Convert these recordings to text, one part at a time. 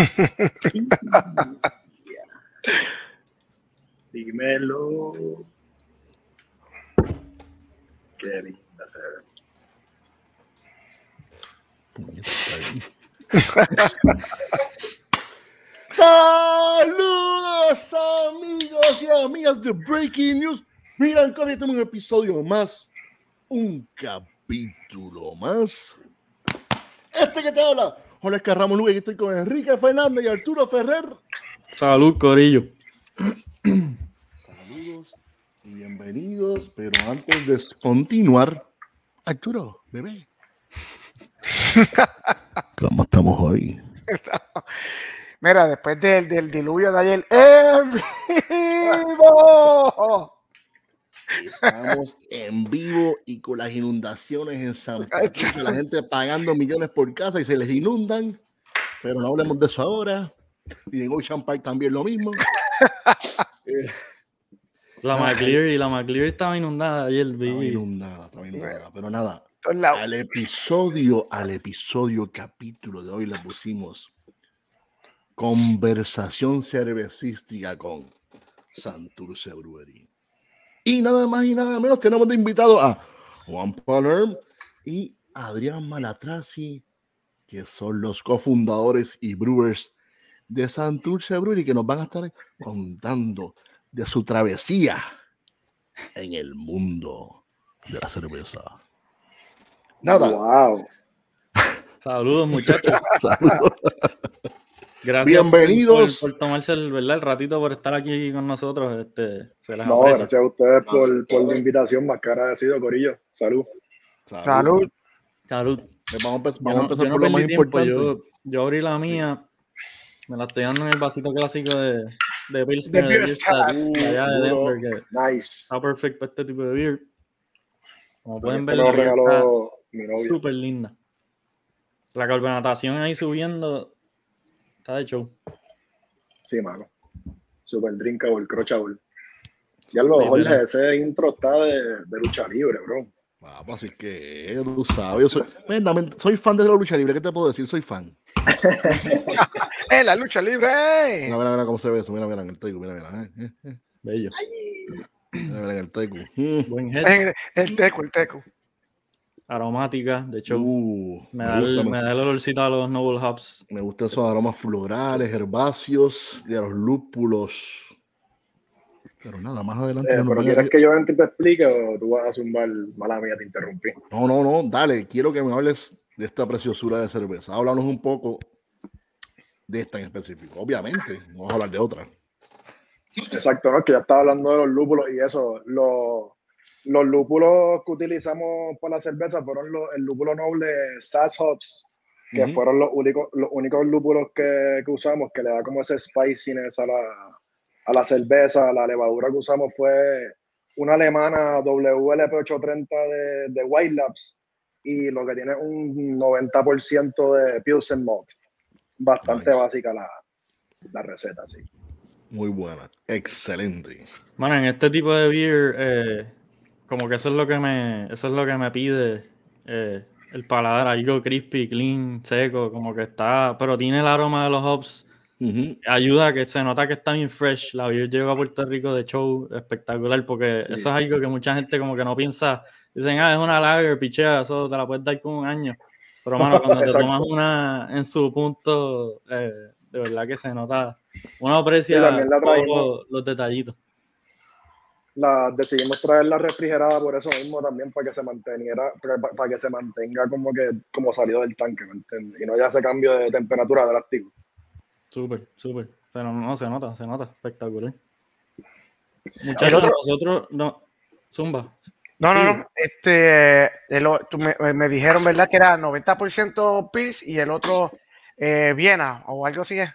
Dímelo. Qué linda se Saludos amigos y amigas de Breaking News. Miran, con este un episodio más, un capítulo más. Este que te habla, Jorge Carramos Luis, estoy con Enrique Fernández y Arturo Ferrer. Salud, Corillo. Saludos y bienvenidos, pero antes de continuar, Arturo, bebé. ¿Cómo estamos hoy? Mira, después del, del diluvio de ayer, ¡en vivo! Estamos en vivo y con las inundaciones en San Patricio, la gente pagando millones por casa y se les inundan, pero no hablemos de eso ahora. Y en Ocean Park también lo mismo. Eh, La McClear y la McClear estaba inundada ayer. Estaba inundada, estaba inundada, pero nada. Al episodio, al episodio, capítulo de hoy le pusimos conversación cervecística con Santurce Brewery. Y nada más y nada menos tenemos de invitado a Juan Palerm y Adrián Malatrasi, que son los cofundadores y brewers de Santurce Brewery, que nos van a estar contando de su travesía en el mundo de la cerveza. Nada, Wow. Saludos, muchachos. saludos. Gracias Bienvenidos. Por, por tomarse el, ¿verdad? el ratito por estar aquí con nosotros. Este, se No, aprecia. gracias a ustedes por, por la invitación, más que agradecido, Corillo. Salud. Salud. Salud. Vamos a vamos a empezar no por lo más tiempo, importante. Yo, yo abrí la mía. Me la estoy dando en el vasito clásico de, de Pilsner, De allá de duro. Denver, que Nice. está perfecto para este tipo de beer. Como pueden ver, la regaló mi novia. súper linda. La carbonatación ahí subiendo está de show. Sí, mano. Super drinkable, crochable. Ya lo, Jorge, ese intro está de, de lucha libre, bro. Vamos, así que tú sabes, yo soy, men, soy fan de la lucha libre, ¿qué te puedo decir? Soy fan. ¡Eh, la lucha libre! Mira, mira, mira cómo se ve eso, mira, mira en el teco, mira, mira, eh, eh, eh, Bello. mira, mira en el teco. Mm. Buen. El, el teco, el teco. Aromática, de show. Uh, me, me, da el, gusta, me me, da el olorcito a los Noble Hops. me gustan esos aromas florales, herbáceos, de los lúpulos. Pero nada, más adelante. Eh, pero a- ¿quieres que yo entre y te explique o tú vas a zumbar? Mala mía, te interrumpí. No, no, no, dale, quiero que me hables de esta preciosura de cerveza. Háblanos un poco de esta en específico. Obviamente, no vamos a hablar de otra. Exacto, ¿no? Es que ya estaba hablando de los lúpulos y eso. Los, los lúpulos que utilizamos para la cerveza fueron los, el lúpulo noble Sass Hops, que Ujú. fueron los únicos, los únicos lúpulos que, que usamos, que le da como ese spiciness a la, a la cerveza. La levadura que usamos fue una alemana WLP830 de, de White Labs y lo que tiene un 90% de Pilsen Malt. Bastante Nice. básica la, la receta, sí. Muy buena, excelente. Bueno, en este tipo de beer, eh, como que eso es lo que me, eso es lo que me pide eh, el paladar, algo crispy, clean, seco, como que está, pero tiene el aroma de los hops, ayuda a que se nota que está bien fresh. La beer llegó a Puerto Rico de show espectacular, porque Sí. eso es algo que mucha gente como que no piensa, dicen, ah, es una lager, pichea, eso te la puedes dar con un año. Pero mano, cuando te tomas una en su punto, eh, de verdad que se nota, uno aprecia la los, los detallitos. La decidimos traerla refrigerada por eso mismo también para que se manteniera para, para que se mantenga como que como salió del tanque ¿me entiendes? y no haya ese cambio de temperatura drástico Súper, súper. Pero no, se nota, se nota. Espectacular. Muchachos, otro- nosotros, no. Zumba. No, no, no. Este, el o- tú me, me dijeron, ¿verdad? Que era 90% Pils y el otro eh, Viena o algo así es.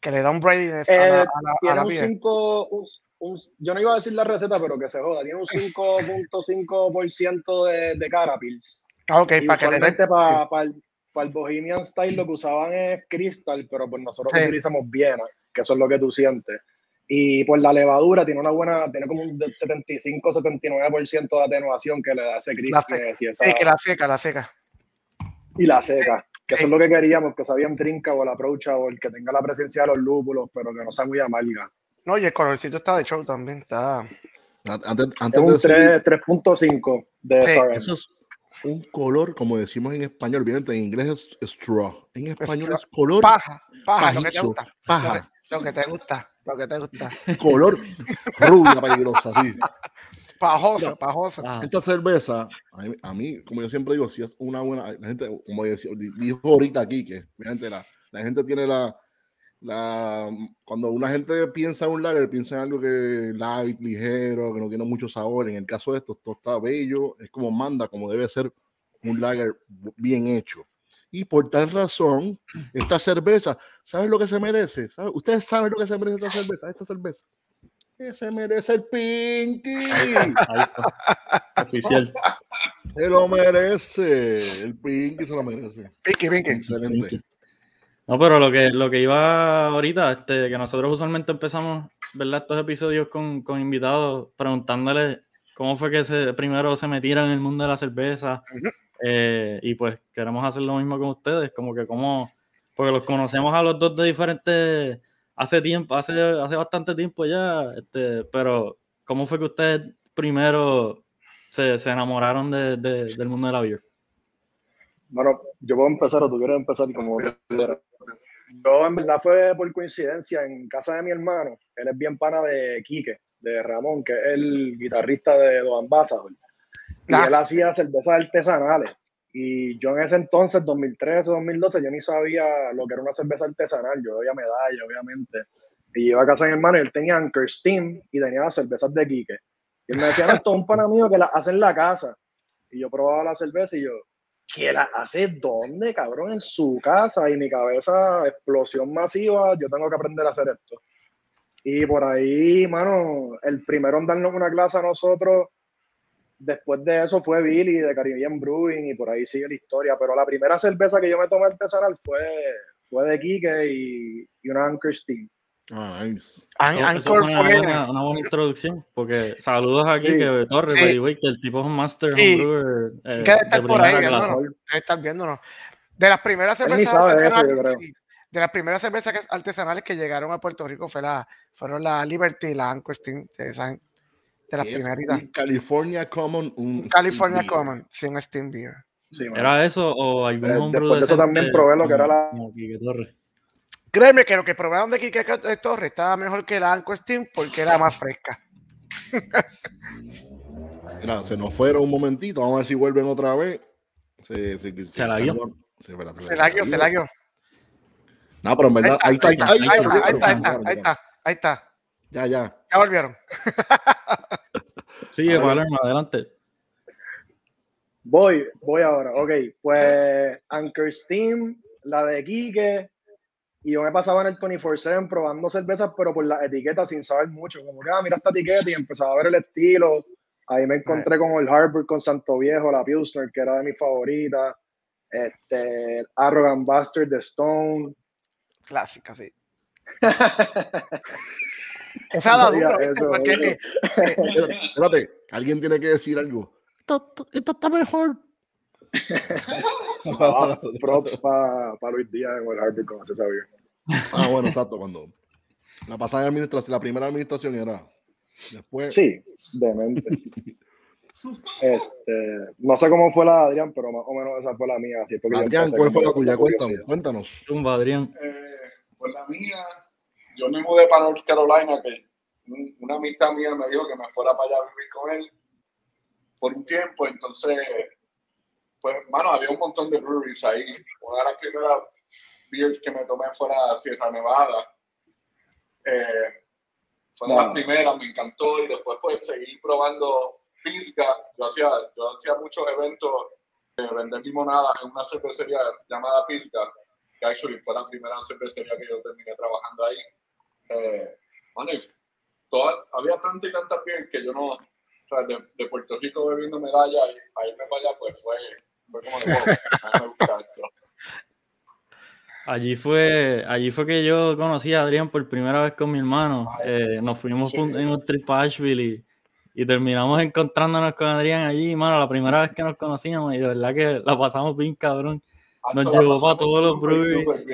Que le da un break a la, Eh, a la- a la un beer. 5 un, un- yo no iba a decir la receta pero que se joda tiene un 5.5% de, de carapils Ah, ok, para que le den. para, para, el, para el Bohemian Style lo que usaban es Crystal pero pues nosotros Sí. utilizamos Viena que eso es lo que tú sientes y por la levadura tiene una buena tiene como un 75-79% de atenuación que le da ese crispiness y esa Sí, que la seca, la seca. y la seca. Que eso es lo que queríamos, que sabían trinca o la approach o el que tenga la presencia de los lúpulos, pero que no sea muy amarga. No, y el colorcito está de show también, está. Antes, Es antes un de seguir, 3 3.5 de Sí, eso es un color, como decimos en español, obviamente en inglés es straw. En español Straw. es color Paja, paja, lo que te gusta. Lo paja, que, lo que te gusta, lo que te gusta. color rubia peligrosa, sí. Pajoso, No. pajoso. Ah, Esta cerveza, a mí, a mí, como yo siempre digo, si es una buena, la gente, como dijo ahorita aquí, que la, la gente tiene la, la, cuando una gente piensa en un lager, piensa en algo que light, ligero, que no tiene mucho sabor. En el caso de esto, esto está bello, es como manda, como debe ser un lager bien hecho. Y por tal razón, esta cerveza, ¿saben lo que se merece? ¿Saben? ¿Ustedes saben lo que se merece esta cerveza? Esta cerveza. Que se merece el Pinky. ahí está. Oficial. Se lo merece. El Pinky se lo merece. Pinky, Pinky. Excelente. No, pero lo que, lo que iba ahorita, este, que nosotros usualmente empezamos, ¿verdad? Estos episodios con, con invitados preguntándoles cómo fue que se, primero se metieron en el mundo de la cerveza. Eh, y pues queremos hacer lo mismo con ustedes, como que como, porque los conocemos a los dos de diferentes, hace tiempo, hace, hace bastante tiempo ya, este, pero ¿cómo fue que ustedes primero se, se enamoraron de- de- del mundo de la beer? Bueno, yo puedo empezar o tú quieres empezar como quieras. Yo en verdad fue por coincidencia en casa de mi hermano. Él es bien pana de Quique, de Ramón, que es el guitarrista de Dos Ambassador. Y Ah. él hacía cervezas artesanales. Y yo en ese entonces, 2013, 2012, yo ni sabía lo que era una cerveza artesanal. Yo veía medalla, obviamente. Y iba a casa de mi hermano y él tenía Anchor Steam y tenía las cervezas de Quique. Y él me decía, no, esto es un pana mío que las hace en la casa. Y yo probaba la cerveza y yo, ¿qué la hace dónde, cabrón? En su casa. Y mi cabeza, explosión masiva, yo tengo que aprender a hacer esto. Y por ahí, mano, el primero en darnos una clase a nosotros, después de eso fue Billy de Caribbean Brewing y por ahí sigue la historia. Pero la primera cerveza que yo me tomé artesanal fue, fue de Quique y, y una Anchor Steam. Ah, nice. An- Eso- eso Anchor es una, fue. buena, una buena introducción, porque saludos aquí Sí. que Torres, Sí. way, que el tipo es un master Sí. homebrewer eh, Que debe estar de por ahí, viéndonos. Debe estar viéndonos. De las primeras cervezas de eso, de las primeras cervezas que- artesanales que llegaron a Puerto Rico fue la, fueron la Liberty y la Anchor Steam, de, esas- de las primeritas. California Common, un California Beer. Common, sí, un Steam Beer. Sí. ¿Era eso o algún Eh, homebrew después de eso también probé lo que era la- Torres? Créeme que lo que probaron de Kike Torres estaba mejor que la Anchor Steam porque era más fresca. Mira, se nos fueron un momentito, vamos a ver si vuelven otra vez. Se, se, Se la espérate, Se la guió, se la guió. No, pero en verdad, ahí está, ahí está, Ahí está, ahí está, ahí está. Ya, ya. Ya volvieron. Sigue. Palermo, adelante. Voy, voy ahora. Ok, pues Anchor Steam, la de Quique, y yo me pasaba en el 24-7 probando cervezas, pero por las etiquetas sin saber mucho. Como que, ah, mira esta etiqueta y empezaba a ver el estilo. Ahí me encontré con el Harvard, con Santo Viejo, la Pilsner, que era de mis favoritas. Este, Arrogant Bastard de Stone. Clásica, sí. Esa. Espérate, espérate, alguien tiene que decir algo. Esto, esto- esto está mejor. Ah, props para Luis Díaz en el Harvard, como se sabía. Ah, bueno, exacto, cuando la pasada administración, la primera administración era. Después, Sí, demente. Este, no sé cómo fue la de Adrián, pero más o menos esa fue la mía. Así porque yo Adrián, ¿cuál fue la tuya? Cuéntanos, cuéntanos. Tumba, Adrián. Eh, pues la mía, yo me mudé para North Carolina, que un- una amistad mía me dijo que me fuera para allá a vivir con él por un tiempo, entonces, pues, mano, había un montón de breweries ahí. Una de las primeras beers que me tomé fue la Sierra Nevada. Eh, fue de las Wow. primeras, me encantó, y después, pues, seguí probando Pisca. Yo hacía, yo hacía muchos eventos de vender limonada en una cervecería llamada Pisca que actually fue la primera cervecería que yo terminé trabajando ahí. Eh, toda- había tanta y tanta piel que yo no, o sea, de, de Puerto Rico bebiendo medalla y a irme para allá, pues fue, fue como de, wow, a mí me gusta esto. Allí fue, allí fue que yo conocí a Adrián por primera vez con mi hermano. Eh, nos fuimos Sí. en un trip a Asheville y, y terminamos encontrándonos con Adrián allí, mano, la primera vez que nos conocíamos y de verdad que la pasamos bien cabrón. Nos Hacho, la llevó para todos los breweries.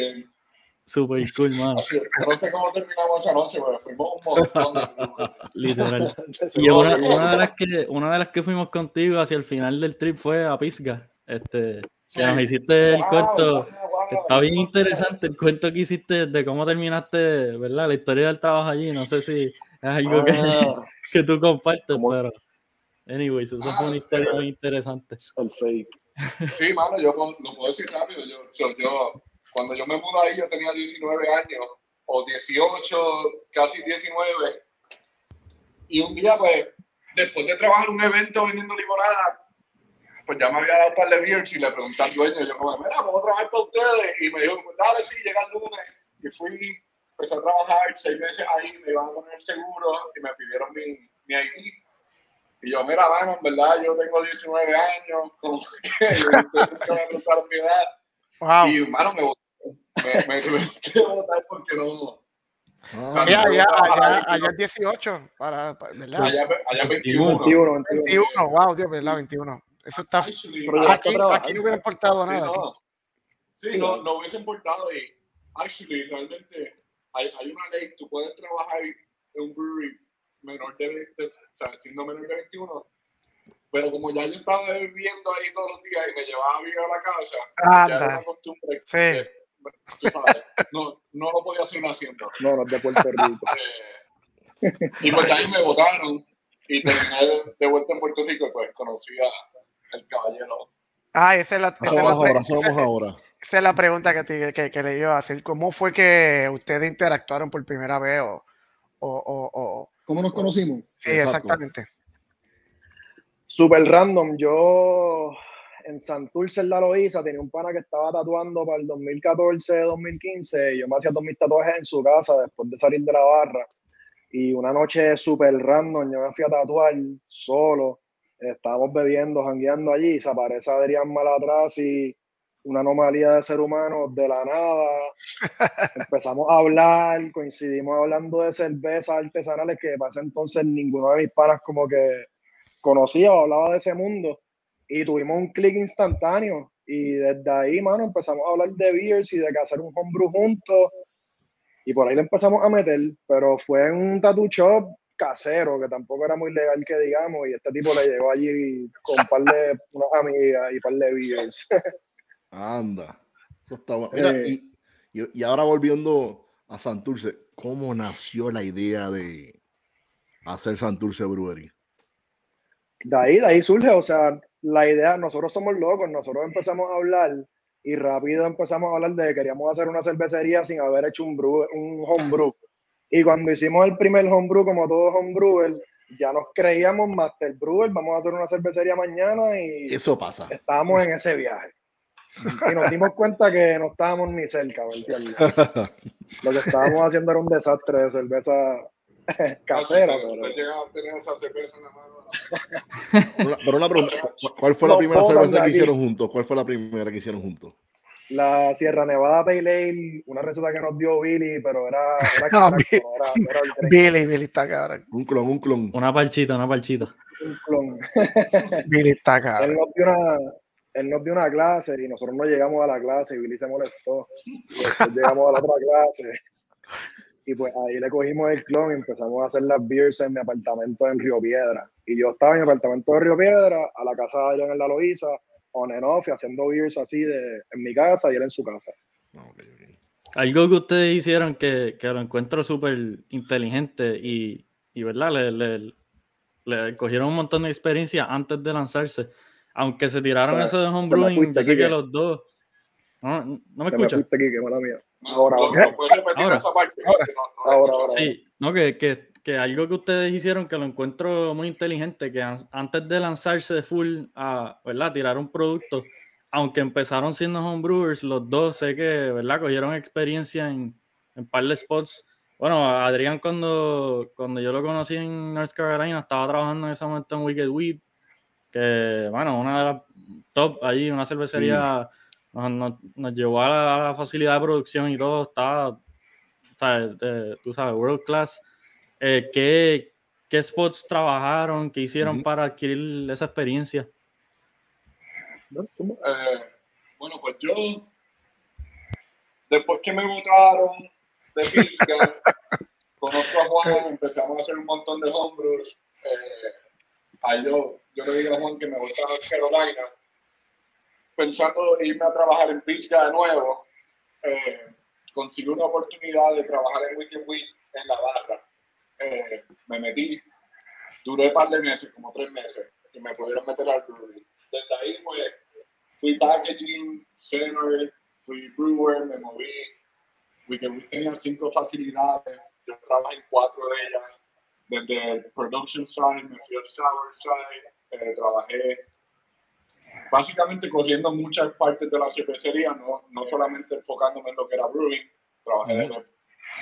Super cool, man. Así, yo no sé cómo terminamos esa noche, pero fuimos un montón de. Literal. Y una, una de las que, una de las que fuimos contigo hacia el final del trip fue a Pisga. Este, que nos hiciste el Wow, cuento. wow, wow, que Está bien wow. interesante el cuento que hiciste de cómo terminaste, ¿verdad? La historia del trabajo allí. No sé si es algo que, Ah, que tú compartes, ¿Cómo? pero. Anyways, eso Ah, fue una historia pero- muy interesante. Sí, mano, yo lo puedo decir rápido. Yo, yo, yo- cuando yo me mudé ahí, yo tenía 19 años, o 18, casi 19. Y un día, pues, después de trabajar un evento vendiendo limonada, pues ya me había dado un par de beers y le pregunté al dueño, yo como, mira, vamos a trabajar para ustedes. Y me dijo, pues, dale, sí, llega el lunes. Y fui, empecé a trabajar seis meses ahí, me iban a poner el seguro y me pidieron mi, mi ID. Y yo, mira, mano, en verdad yo tengo 19 años, como que nunca me preguntaron mi edad. Wow. Y, mano, me me, me, me tuve que votar porque no. Ah, Sí, allá, allá, allá es 18, para, para- ¿verdad? Allá, allá 21. 21, 21. 21, wow, Dios, ¿verdad? 21. Eso está. Ya Aquí, aquí no hubiera importado sí, nada. no, sí, no, no hubiese importado. Y, actually, realmente, hay, hay una ley, tú puedes trabajar en un brewery menor de 20, o sea, siendo menor de 21. Pero como ya yo estaba viviendo ahí todos los días y me llevaba a vivir a la casa, ya era Anda. una costumbre. Sí. que, no, no lo podía seguir haciendo. No, no es de Puerto Rico. Eh, y pues de ahí me votaron y terminé de, de vuelta en Puerto Rico y pues conocí a el caballero. Ah, esa es la, esa es la, ahora, esa- ahora. esa es la pregunta que, te- que, que le iba a hacer. ¿Cómo fue que ustedes interactuaron por primera vez? O, o, o, o- ¿Cómo nos conocimos? Sí, Exacto. exactamente. Super random. Yo en Santurce, en la Loíza, tenía un pana que estaba tatuando para el 2014-2015. Yo me hacía todos mis tatuajes en su casa después de salir de la barra. Y una noche súper random, yo me fui a tatuar solo. Estábamos bebiendo, jangueando allí. Y se aparece Adrián Malatraz y una anomalía de ser humano de la nada. Empezamos a hablar, coincidimos hablando de cervezas artesanales que para ese entonces ninguno de mis panas como que conocía o hablaba de ese mundo y tuvimos un clic instantáneo y desde ahí, mano, empezamos a hablar de beers y de que hacer un homebrew juntos y por ahí le empezamos a meter, pero fue en un tattoo shop casero que tampoco era muy legal que digamos y este tipo le llegó allí con un par de unas amigas y un par de beers. Anda. Eso está bueno. Mira, Eh. y, y- y ahora volviendo a Santurce, ¿cómo nació la idea de hacer Santurce Brewery? de ahí, de ahí surge, o sea, la idea, nosotros somos locos, nosotros empezamos a hablar y rápido empezamos a hablar de que queríamos hacer una cervecería sin haber hecho un, brew, un homebrew. Y cuando hicimos el primer homebrew, como todo homebrewer, ya nos creíamos Master Brewer, vamos a hacer una cervecería mañana y Eso pasa. estábamos en ese viaje. Y nos dimos cuenta que no estábamos ni cerca. Lo que estábamos haciendo era un desastre de cerveza casera. Usted pero- llega a tener esa cerveza en la mano. Una- pero una pregunta, ¿cu- ¿cuál fue la primera cerveza que hicieron juntos? ¿Cuál fue la primera que hicieron juntos? La Sierra Nevada Pale Ale, una receta que nos dio Billy, pero era, era, Ah, era, era el Billy, Billy está cabrón. Un clon, un clon. Una parchita, una parchita. un clon. Billy está Él cabrón. nos, dio una, él nos dio una clase y nosotros no llegamos a la clase y Billy se molestó. Y después llegamos a la otra clase y pues ahí le cogimos el clon y empezamos a hacer las beers en mi apartamento en Río Piedra. Y yo estaba en mi apartamento de Río Piedra, a la casa de Adrián en la Loíza, on and off, y haciendo beers así de, en mi casa y él en su casa. Ah, ok, ok. Algo que ustedes hicieron que, que lo encuentro súper inteligente y, y ¿verdad? Le, le- le cogieron un montón de experiencia antes de lanzarse. Aunque se tiraron O sea, eso de homebrewing, fuiste, yo sé que los dos. No, no me escuchas. Ahora, ahora. no puedes repetir Ahora. ahora. Sí, no, que, que, que algo que ustedes hicieron que lo encuentro muy inteligente, que an- antes de lanzarse de full a, ¿verdad? Tirar un producto, aunque empezaron siendo homebrewers, los dos sé que, ¿verdad? Cogieron experiencia en, en par de spots. Bueno, Adrián cuando, cuando yo lo conocí en North Carolina, estaba trabajando en ese momento en Wicked Weed, que, bueno, una de las top allí, una cervecería, nos, nos- nos llevó a la, a la facilidad de producción y todo, estaba. De- tú sabes, world class. Eh, ¿qué, ¿Qué spots trabajaron? ¿Qué hicieron Ujú. para adquirir esa experiencia? Eh, bueno, pues yo, después que me votaron de pizca, conozco a Juan, empezamos a hacer un montón de hombros. Eh, yo, yo le digo a Juan que me a Carolina, pensando irme a trabajar en pizca de nuevo. Eh, conseguí una oportunidad de trabajar en Weekend Week en la barra. Eh, me metí, duré un par de meses, como tres meses, y me pudieron meter al brewery. Desde ahí, pues, fui packaging, center, fui brewer, me moví. Weekend tenía cinco facilidades, yo trabajé en cuatro de ellas. Desde el production side, me fui al sour side, eh, trabajé básicamente corriendo muchas partes de la cervecería, no, no solamente enfocándome en lo que era brewing, trabajé en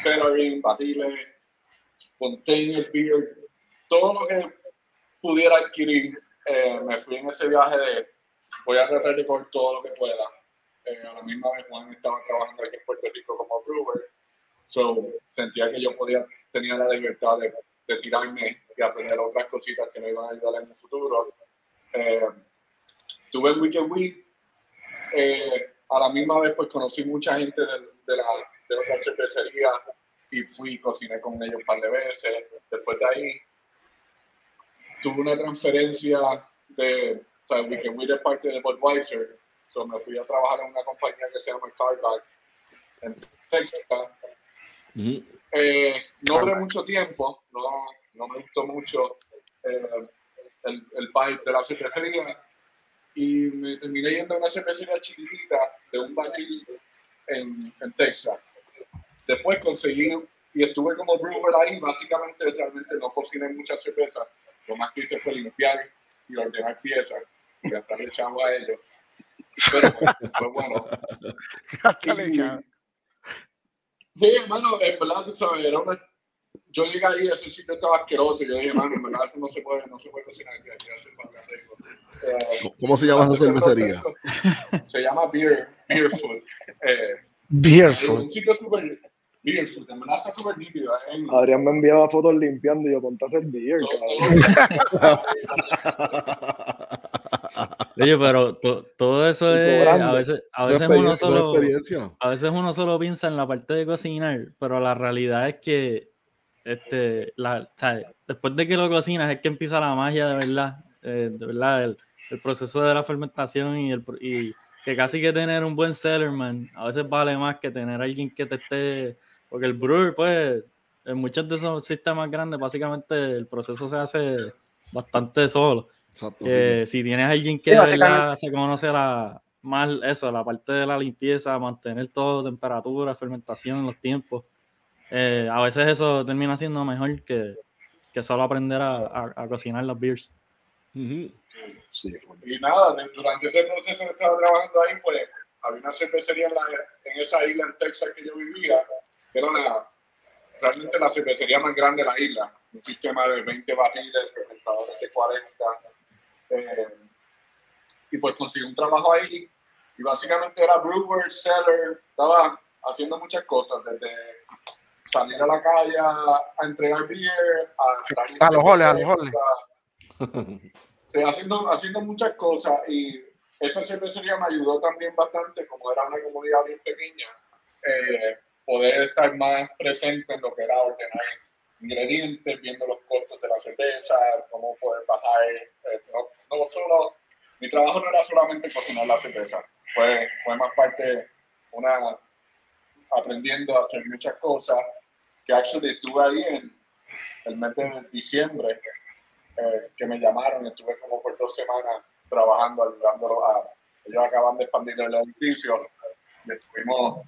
cellaring, barriles, spontaneous beer, todo lo que pudiera adquirir, eh, me fui en ese viaje de voy a tratar coger todo lo que pueda. Eh, a la misma vez Juan estaba trabajando aquí en Puerto Rico como brewer, so sentía que yo podía, tenía la libertad de, de tirarme y aprender otras cositas que me iban a ayudar en el futuro. Eh, tuve el Weekend Week. Eh, a la misma vez, pues conocí mucha gente de, de la, de otra cervecería y fui cociné con ellos un par de veces. Después de ahí, tuve una transferencia de, o sea, Weekend Week es parte de Budweiser. So me fui a trabajar en una compañía que se llama Carback en Texas. eh, no duré mucho tiempo, no, no me gustó mucho eh, el, el pipe de la cervecería y me terminé yendo a una cervecería chiquitita de un barril en, en, Texas. Después conseguí y estuve como brewer ahí, básicamente realmente no cociné muchas cervezas, lo más que hice fue limpiar y ordenar piezas y gastarle echando a ellos. Pero pues bueno. y, sí, hermano, en verdad, tú sabes, era una yo llegué ahí, ese sitio estaba asqueroso. Yo dije, mano, en verdad, esto no se puede, no se puede cocinar aquí. aquí eh, ¿Cómo se llama esa cervecería? Se llama Beer, Beerfoot. Eh, Beerfoot. Un sitio súper. En verdad está súper nítido. Eh. Adrián me enviaba fotos limpiando y yo ponte a hacer beer. Oye, pero to, todo eso es. A veces, a veces uno solo. A veces uno solo piensa en la parte de cocinar, pero la realidad es que este, la, después de que lo cocinas es que empieza la magia de verdad, eh, de verdad, el, el, proceso de la fermentación y, el, y que casi que tener un buen sellerman a veces vale más que tener alguien que te esté, porque el brewer, pues, en muchos de esos sistemas grandes, básicamente el proceso se hace bastante solo. Que si tienes alguien que sí, verdad, se conoce la, más eso, la parte de la limpieza, mantener todo, temperatura, fermentación, los tiempos eh, a veces eso termina siendo mejor que, que solo aprender a, a, a, cocinar las beers. Uh -huh. sí. Y nada, durante ese proceso que estaba trabajando ahí, pues había una cervecería en, la, en esa isla en Texas que yo vivía, que era la, realmente la cervecería más grande de la isla. Un sistema de 20 barriles, fermentadores de 40. Eh, y pues conseguí un trabajo ahí y básicamente era brewer, seller, estaba haciendo muchas cosas, desde salir a la calle a, entregar beer, a, a los holes, a los holes. Sí, haciendo, haciendo muchas cosas y esa cervecería me ayudó también bastante, como era una comunidad bien pequeña, eh, poder estar más presente en lo que era ordenar ingredientes, viendo los costos de la cerveza, cómo poder bajar. Eh, no, no, solo, mi trabajo no era solamente cocinar la cerveza, fue, fue más parte, una aprendiendo a hacer muchas cosas, que actually estuve ahí en el mes de diciembre, eh, que me llamaron, estuve como por dos semanas trabajando, ayudándolo a, ellos acaban de expandir el edificio, y estuvimos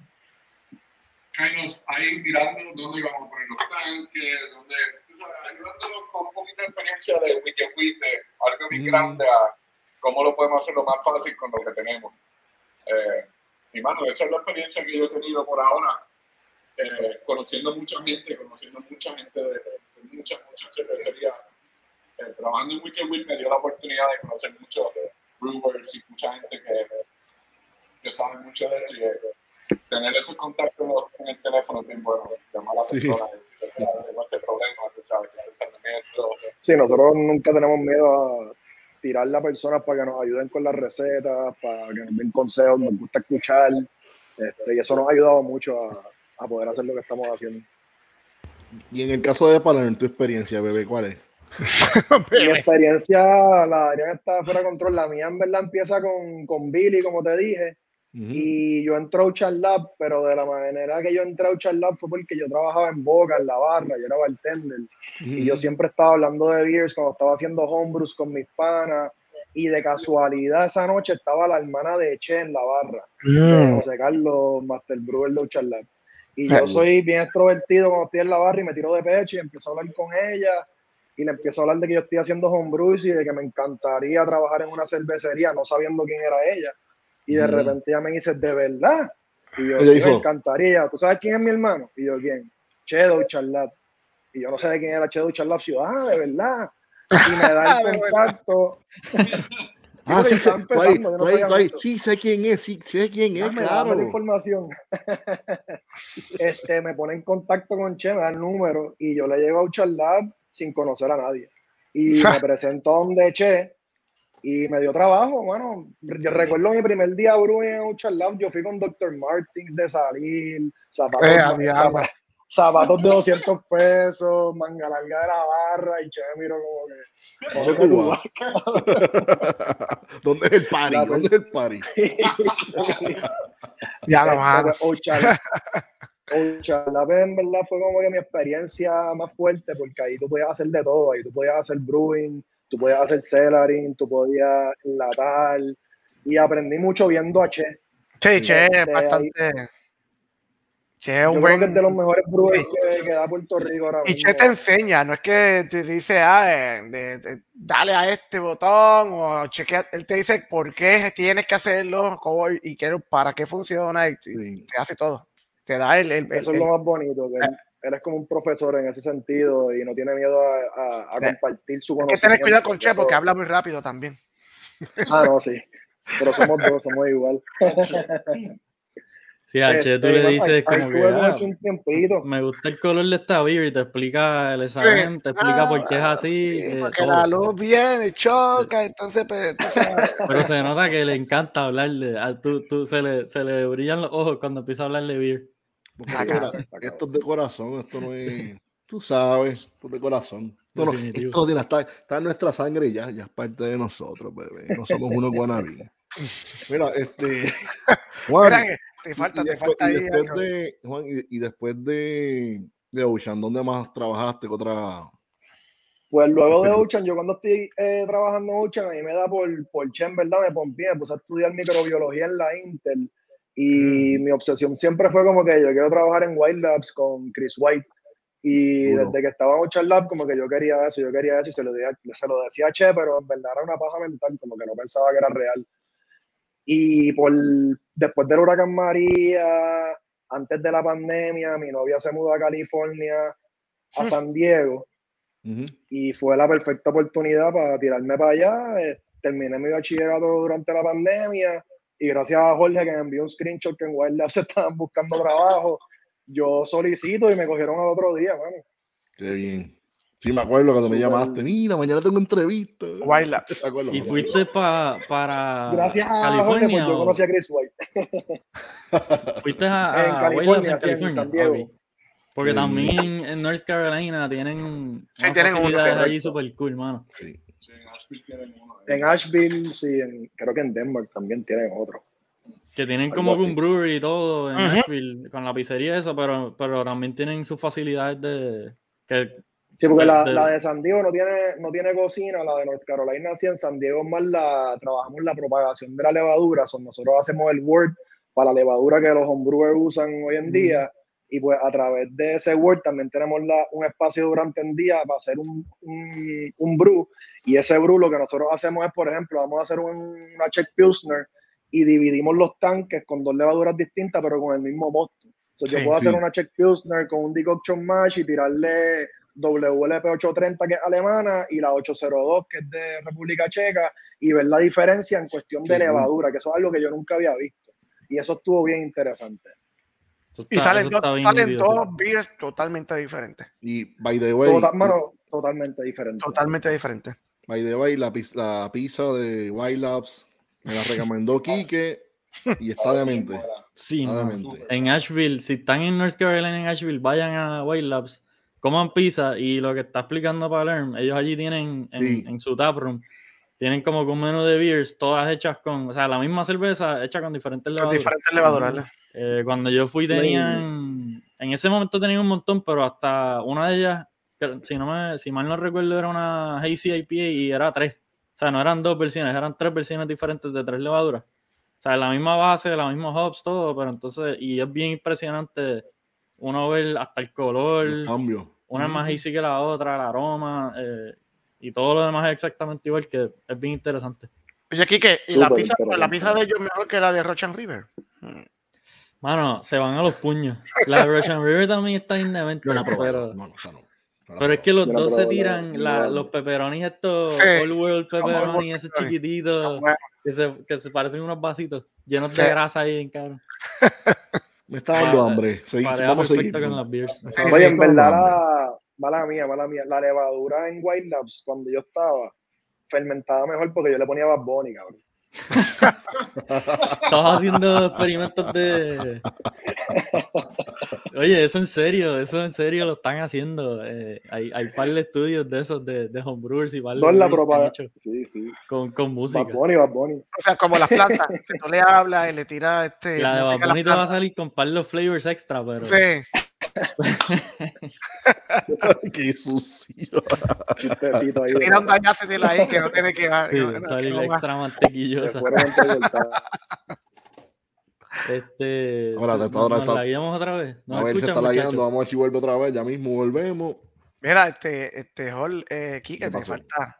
kind of ahí mirando dónde íbamos a poner los tanques, dónde, ayudándolos con un poquito de experiencia de Week, de algo muy grande a cómo lo podemos hacer lo más fácil con lo que tenemos. Eh, y mano, esa es la experiencia que yo he tenido por ahora, eh, conociendo mucha gente, conociendo mucha gente de, de muchas, muchas cervecerías. Eh, trabajando en Weekend Week me dio la oportunidad de conocer muchos brewers y mucha gente que, que sabe mucho de esto y tener esos contactos en el teléfono es bien bueno, llamar a la persona sí. tengo este problema, sabes, este Sí, nosotros nunca tenemos miedo a tirarle a personas para que nos ayuden con las recetas, para que nos den consejos, nos gusta escuchar. Este, y eso nos ha ayudado mucho a, a poder hacer lo que estamos haciendo. Y en el caso de Paler, en tu experiencia, bebé, ¿cuál es? Mi experiencia, la de Adrián está fuera de control. La mía en verdad empieza con, con Billy, como te dije. Ujú. Y yo entré a Uchar Lab, pero de la manera que yo entré a Uchar Lab fue porque yo trabajaba en Boca, en la barra, yo era bartender. Y yo siempre estaba hablando de beers cuando estaba haciendo homebrews con mis panas. Y de casualidad esa noche estaba la hermana de Che en la barra. Mm. José Carlos, Master Brewer de Uchar Lab. Y yo soy bien extrovertido cuando estoy en la barra y me tiro de pecho y empiezo a hablar con ella. Y le empiezo a hablar de que yo estoy haciendo homebrews y de que me encantaría trabajar en una cervecería, no sabiendo quién era ella. Y de Mm. repente ella me dice, ¿de verdad? Y yo, Ella "Sí, hizo. me encantaría. ¿Tú sabes quién es mi hermano? Y yo, ¿quién? Chedo Charlat. Y yo no sé de quién era Chedo Charlat Ciudad, ah, de verdad. Y me da el verdad. contacto. Ah, sí, sé, yo no sí, quién es, sí, sé quién es, Dame, dame claro. la información. este, me pone en contacto con Che, me da el número y yo le llego a Uchar Lab sin conocer a nadie. Y me presento donde Che y me dio trabajo, bueno. Yo recuerdo mi primer día brewing en Lab, yo fui con Dr. Martins de salir, zapatos, Eh, zapa- zapatos de 200 pesos, manga larga de la barra y Che me miró como que... ¿Dónde tú vas? ¿Dónde es el party? ¿Dónde es el party? Ya lo mano. Ochalap en verdad fue como que mi experiencia más fuerte porque ahí tú podías hacer de todo, ahí tú podías hacer brewing, tú podías hacer cellaring, tú podías enlatar y aprendí mucho viendo a Che. Sí, Che, Este, es bastante. Che, es Yo un creo que buen. es de los mejores brewers Sí. que, da Puerto Rico ahora Y mismo. Che te enseña, no es que te dice, ah, eh, de- de- dale a este botón o chequea, él te dice por qué tienes que hacerlo cómo, y qué, para qué funciona y, te hace todo. Te da el... el- el- Eso es lo más bonito, que él, él es como un profesor en ese sentido y no tiene miedo a, a- a Sí. compartir su hay que conocimiento. tener cuidado con Che porque habla muy rápido también. Ah, no, sí. Pero somos dos, somos igual. Sí, a Che tú Este, le bueno, dices como que ah, Che un tiempito. me gusta el color de esta beer y te explica el examen, te explica Ah, por qué es así. sí, eh, porque todo. la luz viene, choca, entonces pues, sabes. Pero se nota que le encanta hablarle. a- tú, tú, se, le, se le brillan los ojos cuando empieza a hablar de beer. Porque mira, cabrón. esto es de corazón, esto no es. Tú sabes, esto es de corazón. Esto, no- esto tiene- está, está en nuestra sangre y ya, ya es parte de nosotros, bebé. No somos unos guanabí. Mira, este. Juan, Mira te y- falta, y te después, falta y ahí. después algo. de, Juan, y, y después de, de Ocean, ¿dónde más trabajaste? ¿Qué otra? Pues luego de. Ocean, yo cuando estoy eh, trabajando en Ocean, a mí me da por, por Che, en verdad, me pompié, me puse a estudiar microbiología en la Intel. Y mi obsesión siempre fue como que yo quiero trabajar en Wild Labs con Chris White. Y Duro. desde que estaba en Ocean Lab, como que yo quería eso, yo quería eso, y se lo, decía, se lo decía a Che, pero en verdad era una paja mental, como que no pensaba que era real. Y por, después del huracán María, antes de la pandemia, mi novia se mudó a California, a San Diego Ujú. y fue la perfecta oportunidad para tirarme para allá. Eh, terminé mi bachillerato durante la pandemia y gracias a Jorge que me envió un screenshot que en Wild Labs estaban buscando trabajo, yo solicito y me cogieron al otro día, mano. Qué bien. Sí, me acuerdo cuando me llamaste. Mira, mañana tengo entrevista. Wild Labs. Me acuerdo, Y fuiste pa, para Gracias a Jorge, California. yo o- conocí a Chris White. Fuiste a, En California, sí, en San Diego. Ok. Porque Sí. también en North Carolina tienen, Sí, tienen uno, allí super cool, mano. Sí. Sí, en Asheville tienen uno. En Asheville, sí, en- creo que en Denver también tienen otro. Que tienen Algo como así. un brewery y todo en Ujú. Nashville, con la pizzería esa, pero, pero también tienen sus facilidades de... Que, Sí, porque De- la, de- la de San Diego no tiene, no tiene cocina, la de North Carolina sí, en San Diego más la, trabajamos la propagación de la levadura, son, nosotros hacemos el Word para la levadura que los homebrewers usan hoy en día, y pues a través de ese Word también tenemos la, un espacio durante el día para hacer un, un, un brew, y ese brew lo que nosotros hacemos es, por ejemplo, vamos a hacer un- una Czech Pilsner, y dividimos los tanques con dos levaduras distintas, pero con el mismo mosto. Entonces, Sí, yo puedo hacer sí. una Czech Pilsner con un decoction mash y tirarle WLP 830 que es alemana y la 802 que es de República Checa y ver la diferencia en cuestión de Qué cool. levadura, que eso es algo que yo nunca había visto. Y eso estuvo bien interesante. eso Y está- salen, dos, está bien salen sí. dos beers totalmente diferentes. Y by the way, Tota- mano, totalmente diferente. Totalmente diferentes. By the way, la, la pizza de Wild Labs me la recomendó Quique y está de mente. Sí, Está demente. en Asheville, si están en North Carolina, en Asheville, vayan a White Labs, coman pizza y lo que está explicando Palerm, ellos allí tienen en, Sí. en su taproom, tienen como que un menú de beers, todas hechas con, o sea, la misma cerveza hecha con diferentes Con levaduras. diferentes levaduras. Eh, cuando yo fui tenían, en ese momento tenían un montón, pero hasta una de ellas, si, no me, si mal no recuerdo, era una Hazy IPA y era tres. O sea, no eran dos versiones, eran tres versiones diferentes de tres levaduras. O sea, la misma base, la misma hops, todo, pero entonces, y es bien impresionante uno ver hasta el color, Los cambios. una es más hazy que la otra, el aroma, eh, y todo lo demás es exactamente igual, que es bien interesante. Oye, Kike, ¿y la pizza, la pizza de ellos es mejor que la de Roche and River? Mano, se van a los puños. La Russian River también está indemente, Yo la probé. pero... No, no. No Pero es que los dos se tiran la- los pepperonis estos, Sí. All World pepperoni, World esos chiquititos, Bueno, que se, que se parecen unos vasitos llenos Sí. de grasa ahí en cara. Me está dando hambre. Pareja vamos a seguir. con las beers. Oye, en verdad, la, mala mía, mala mía, la levadura en Wild Labs, cuando yo estaba, fermentaba mejor porque yo le ponía Bad Bunny, cabrón. Estamos haciendo experimentos de. Oye, eso en serio, eso en serio lo están haciendo. Eh, hay, hay par de estudios de esos de, de homebrewers y par de No la reels que han propaganda. hecho Sí, sí. con, con música. Bad Bunny, Bad Bunny. o sea, como las plantas, que tú le hablas y le tiras este. La de Bad Bunny te va a salir con par de flavors extra, pero. Sí, Qué sucio. Tira un dañazo de ahí que no tiene que. Sí, no- no- salir no extra mantequillosa. Este. Ahora, ¿nos- hasta ahora ¿Nos está- la guiamos otra vez? ¿Nos A ver si escuchan, está lagueando. Vamos a ver si vuelve otra vez. Ya mismo volvemos. Mira, este, este Hall, eh, Kike, ¿Qué te pasó? falta.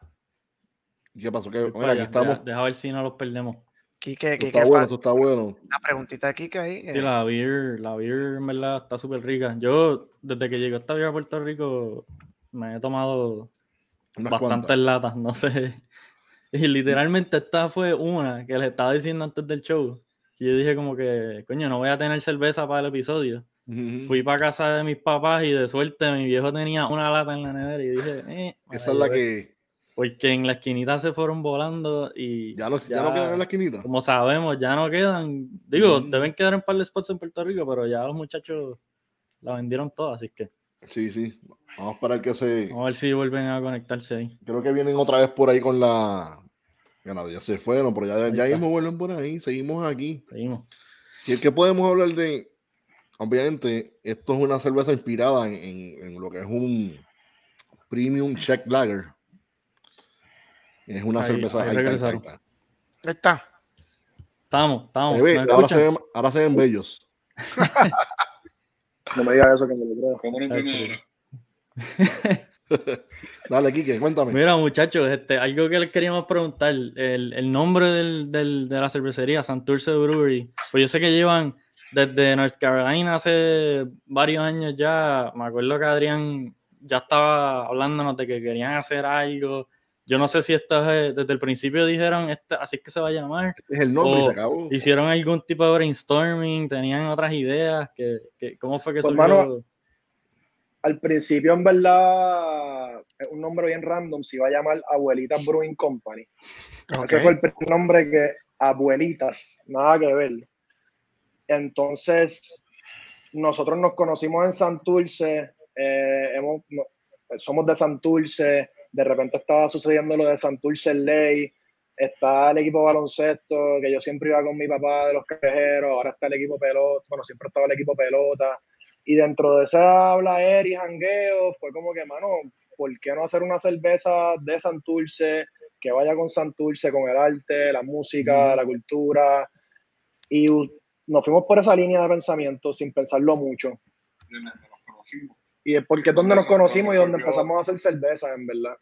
¿Qué pasó? Mira, aquí estamos. Deja, deja ver si no los perdemos. Kike, Esto Kike, está bueno, esto está bueno. una preguntita de Kike ahí. Sí, eh, la beer, la beer en verdad está súper rica. Yo, desde que llegué esta beer a Puerto Rico, me he tomado Unas bastantes cuantas. latas, no sé. Y literalmente esta fue una que les estaba diciendo antes del show. Que yo dije como que, coño, no voy a tener cerveza para el episodio. Ujú. Fui para casa de mis papás y de suerte mi viejo tenía una lata en la nevera y dije, eh, Esa es la que. Porque en la esquinita se fueron volando y Ya no, ya no quedan en la esquinita. como sabemos, ya no quedan. Digo, deben quedar un par de spots en Puerto Rico, pero ya los muchachos la vendieron toda, así que Sí, sí. Vamos a esperar que se. vamos a ver si vuelven a conectarse ahí. Creo que vienen otra vez por ahí con la. Bueno, ya se fueron, pero ya, ya mismo vuelven por ahí. Seguimos aquí. Seguimos. ¿Y qué podemos hablar de? Obviamente, esto es una cerveza inspirada en, en- en lo que es un Premium Czech Lager. Es una Ahí- cerveza. ahí ahí está, ahí está. Estamos, estamos. Se ve, ¿Me ahora, se ven, ahora se ven bellos. No me digas eso que me lo creo. Como. Dale, Kike, cuéntame. Mira, muchachos, este, algo que les queríamos preguntar, el, el nombre del, del- de la cervecería, Santurce Brewery, pues yo sé que llevan desde North Carolina hace varios años ya, me acuerdo que Adrián ya estaba hablándonos de que querían hacer algo, yo no sé si esto es, desde el principio dijeron, este, así es que se va a llamar, Este es el nombre y o se acabó. hicieron algún tipo de brainstorming, tenían otras ideas, que, que- ¿cómo fue que Pues, surgió? mano, Al principio, en verdad, es un nombre bien random. Se iba a llamar Abuelitas Brewing Company. Ese fue el primer nombre que abuelitas, nada que ver. Entonces, nosotros nos conocimos en Santurce, eh, hemos, no- somos de Santurce, de repente estaba sucediendo lo de Santurce Ley, está el equipo baloncesto, que yo siempre iba con mi papá de los quejeros, ahora está el equipo pelota, bueno, siempre estaba el equipo pelota, y dentro de esa habla y jangueo, fue como que, mano, ¿por qué no hacer una cerveza de Santurce? que vaya con Santurce, con el arte, la música, la cultura. Y nos fuimos por esa línea de pensamiento sin pensarlo mucho. Nos conocimos. Y es porque es donde nos conocimos y donde empezamos a hacer cerveza, en verdad.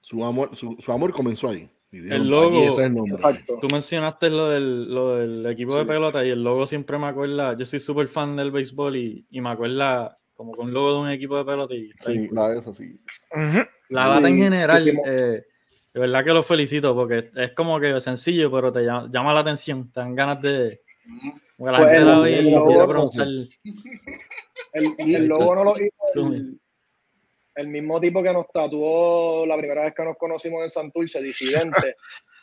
Su amor, su, su amor comenzó ahí. El logo- "Aquí ese es el nombre". Exacto. Tú mencionaste lo del, lo del equipo de pelota y el logo siempre me acuerda. Yo soy súper fan del béisbol y, y me acuerda como con un logo de un equipo de pelota. Y, Sí, la de esa sí. La Sí, lata en general, eh, de verdad que lo felicito porque es como que sencillo, pero te llama, llama la atención. Te dan ganas de. La Pues el- logo- preguntar. El, Y- el logo no lo hizo. El, mismo tipo que nos tatuó la primera vez que nos conocimos en Santurce, disidente,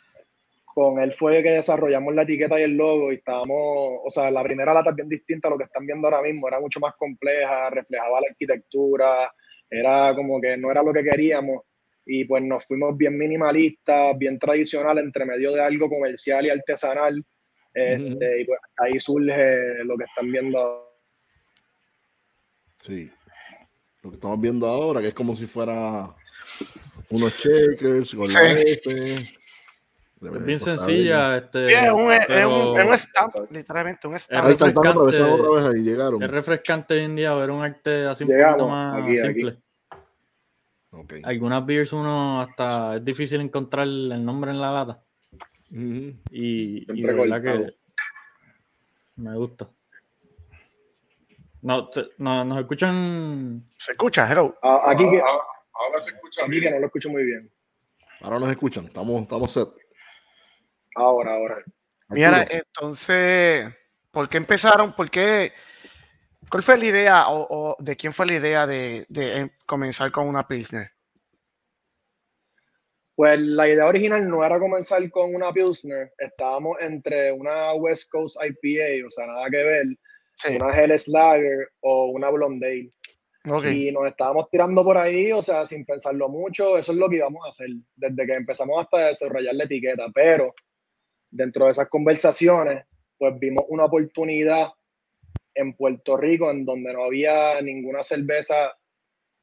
con él fue que desarrollamos la etiqueta y el logo y estábamos, o sea, la primera lata es bien distinta a lo que están viendo ahora mismo, era mucho más compleja, reflejaba la arquitectura, era como que no era lo que queríamos y pues nos fuimos bien minimalistas, bien tradicional entre medio de algo comercial y artesanal este, y pues ahí surge lo que están viendo. Sí. Lo que estamos viendo ahora, que es como si fuera unos shakers con la F. Es bien sencilla. Este, Sí, es un, es un, es un stamp, literalmente, un Es stamp. Ahí está, están otra vez, refrescante. otra vez ahí, llegaron. es refrescante hoy en día ver un arte así un poquito más aquí, aquí. simple. Algunas beers uno hasta es difícil encontrar el nombre en la lata. Y, y verdad que me gusta. No, no, nos escuchan. Se escucha, hello. Ah, aquí, que, Ahora, ahora se escucha aquí que no lo escucho muy bien. Ahora nos escuchan, estamos, estamos set. Ahora, ahora. Mira, entonces, ¿por qué empezaron? ¿Por qué? ¿Cuál fue la idea o, o de quién fue la idea de, de, eh, comenzar con una Pilsner? Pues la idea original no era comenzar con una Pilsner, estábamos entre una West Coast IPA, o sea, nada que ver, Sí, una Helles Lager o una Blonde Ale. ok. Y nos estábamos tirando por ahí, o sea, sin pensarlo mucho, eso es lo que íbamos a hacer, desde que empezamos hasta desarrollar la etiqueta. Pero dentro de esas conversaciones, pues vimos una oportunidad en Puerto Rico en donde no había ninguna cerveza,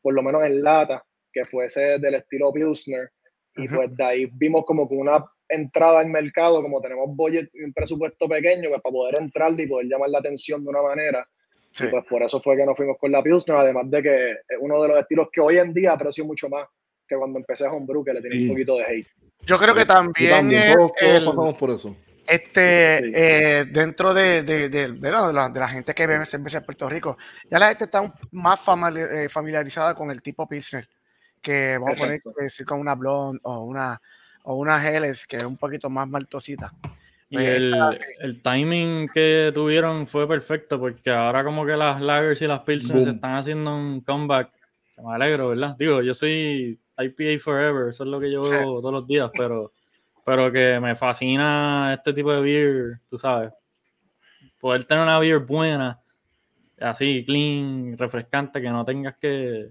por lo menos en lata, que fuese del estilo Pilsner. Y Ujú. pues de ahí vimos como que una entrada al mercado, como tenemos budget y un presupuesto pequeño, pues para poder entrar y poder llamar la atención de una manera. Sí. Y pues por eso fue que nos fuimos con la Pilsner, además de que es uno de los estilos que hoy en día aprecio mucho más que cuando empecé a Homebrew, que le tenía Sí. un poquito de hate. Yo creo que también, también, todos, todos el- pasamos por eso. este, Sí. eh, dentro de, de, de- la, de la gente que bebe cerveza en Puerto Rico, ya la gente está un- más eh, familiarizada con el tipo Pilsner, que vamos a poner Exacto. que decir con una Blonde o una, o una Helles, que es un poquito más maltosita. Y Pues el, el timing que tuvieron fue perfecto porque ahora como que las lagers y las Boom. están haciendo un comeback. Me alegro, ¿verdad? Digo, yo soy IPA forever, eso es lo que yo Sí. veo todos los días, pero, pero que me fascina este tipo de beer, tú sabes. Poder tener una beer buena, así, clean, refrescante, que no tengas que...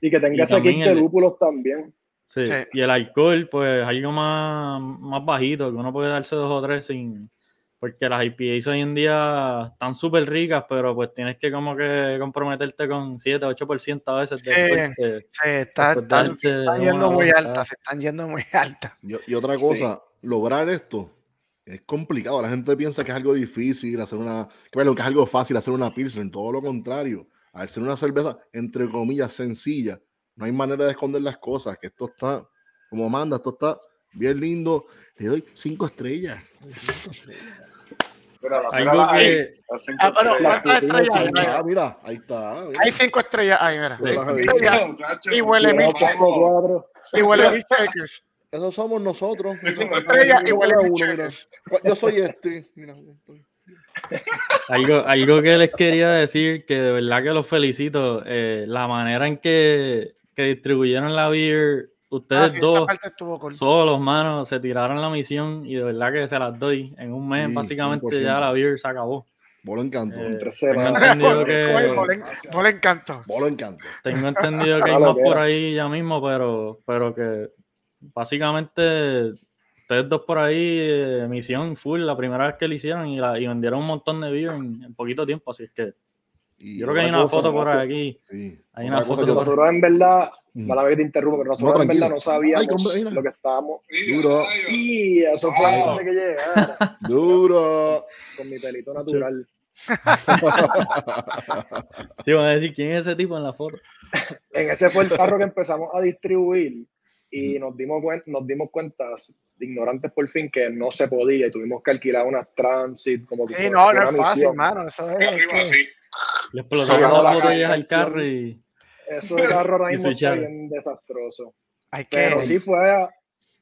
Y que tenga Y ese también kit de lúpulos también. Sí. Sí. Y el alcohol, pues algo más, más bajito, que uno puede darse dos o tres sin. Porque las IPAs hoy en día están súper ricas, pero pues tienes que como que comprometerte con 7, 8% a veces de Sí. que- se está- de darte se están yendo muy altas, se están yendo muy altas. Y, y otra Sí. cosa, lograr esto es complicado. La gente piensa que es algo difícil hacer una, que, bueno, que es algo fácil hacer una pilsner, todo lo contrario. Ser una cerveza, entre comillas, sencilla, no hay manera de esconder las cosas, que esto está, como manda, esto está bien lindo. Le doy cinco estrellas. Mira la- que- Ah, pero estrellas. ¿cuántas pusimos estrellas? cinco. hay? Ah, mira, ahí está. mira. Hay cinco estrellas ahí, mira. Sí. Estrellas. Y huele cuatro. Y huele Big Shakers. Esos somos nosotros. mira. Cinco estrellas y huele uno, mira. Yo soy este. Mira, estoy- Algo, algo que les quería decir, que de verdad que los felicito, eh, la manera en que, que distribuyeron la beer, Ah, ustedes sí, esa dos, solos, manos, se tiraron la misión y de verdad que se las doy. En un mes, Sí, básicamente, 100%. ya la beer se acabó. Bolo encanto. Eh, Tres tengo semanas. entendido que, le encantó. Bolo encanto. tengo entendido que hay Ah, más por ahí ya mismo, pero, pero que básicamente ustedes dos por ahí, eh, misión full, la primera vez que lo hicieron y, la, y vendieron un montón de beer en, en poquito tiempo, así es que Y yo creo que hay una foto por aquí. Sí. Hay una foto por- Nosotros en verdad, Mm. mala vez que te interrumpo, pero nosotros No, en verdad no sabíamos Ay, lo que estábamos. Duro. Y eso fue Wow. antes de que llegara, Duro. con mi pelito natural. Sí, van a decir quién es ese tipo en la foto. En ese fue el carro que empezamos a distribuir y nos dimos, cuen- nos dimos cuenta, ignorantes por fin, que no se podía y tuvimos que alquilar unas transit como que Sí, no, no es fácil, mano. Eso es. Le explotaron las la botellas al carro y Eso de carro ahora mismo está bien desastroso. Hay que. Pero sí fue,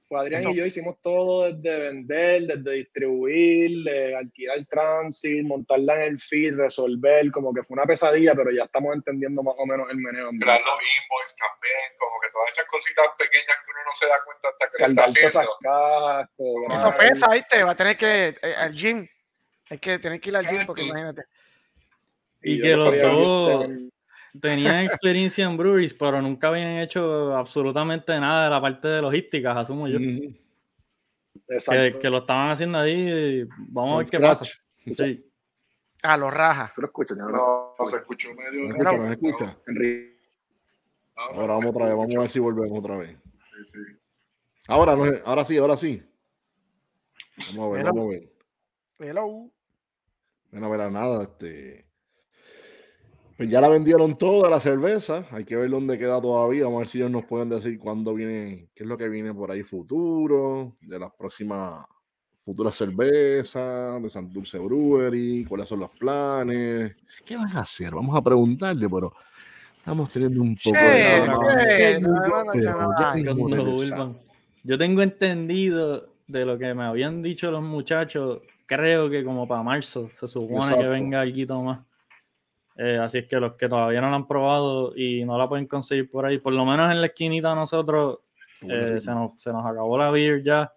Pues Adrián Eso. y yo hicimos todo desde vender, desde distribuir, de alquilar transit, montarla en el feed, resolver, como que fue una pesadilla, pero ya estamos entendiendo más o menos el meneo. en Crear los invoices también, como que todas esas cositas pequeñas que uno no se da cuenta hasta que lo Cargar está cajas, Eso pesa, ¿viste? Va a tener que eh, al gym. Hay que tener que ir al gym porque imagínate. Y que los dos- Tenían experiencia en breweries, pero nunca habían hecho absolutamente nada de la parte de logística, asumo yo. Exacto. Que, que lo estaban haciendo ahí. y Vamos a ver qué pasa. Sí. A los rajas. ¿Tú lo escuchas? No, no se escuchó medio. ¿Me escucha? ¿Me escucha? Enrique. Ahora vamos otra vez, vamos a ver si volvemos otra vez. Sí, sí. Ahora, no, es- ahora sí, ahora sí. Vamos a ver, Hello. vamos a ver. Hello. Bueno, a ver, a nada, este. Pues ya la vendieron toda la cerveza. Hay que ver dónde queda todavía. Vamos a ver si ellos nos pueden decir cuándo viene, qué es lo que viene por ahí futuro, de las próximas futuras cervezas, de Santurce Brewery, cuáles son los planes. ¿Qué van a hacer? Vamos a preguntarle, pero estamos teniendo un poco de. Yo tengo entendido de lo que me habían dicho los muchachos, creo que como para marzo se supone que venga algo más. Eh, así es que los que todavía no la han probado y no la pueden conseguir por ahí, por lo menos en la esquinita nosotros eh, se, nos, se nos acabó la beer ya.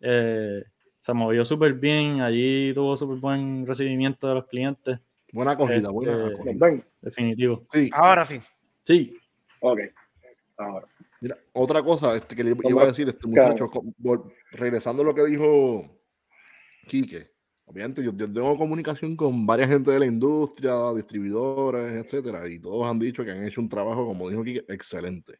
Eh, se movió súper bien, allí tuvo súper buen recibimiento de los clientes, Buena acogida, buena Este, acogida. Definitivo. Sí. Ahora sí. Sí, Ok. Ahora. Mira, otra cosa este, que le iba a decir, este muchacho, regresando a lo que dijo Quique, obviamente yo, yo tengo comunicación con varias gente de la industria, distribuidores, etcétera, y todos han dicho que han hecho un trabajo, como dijo Quique, excelente.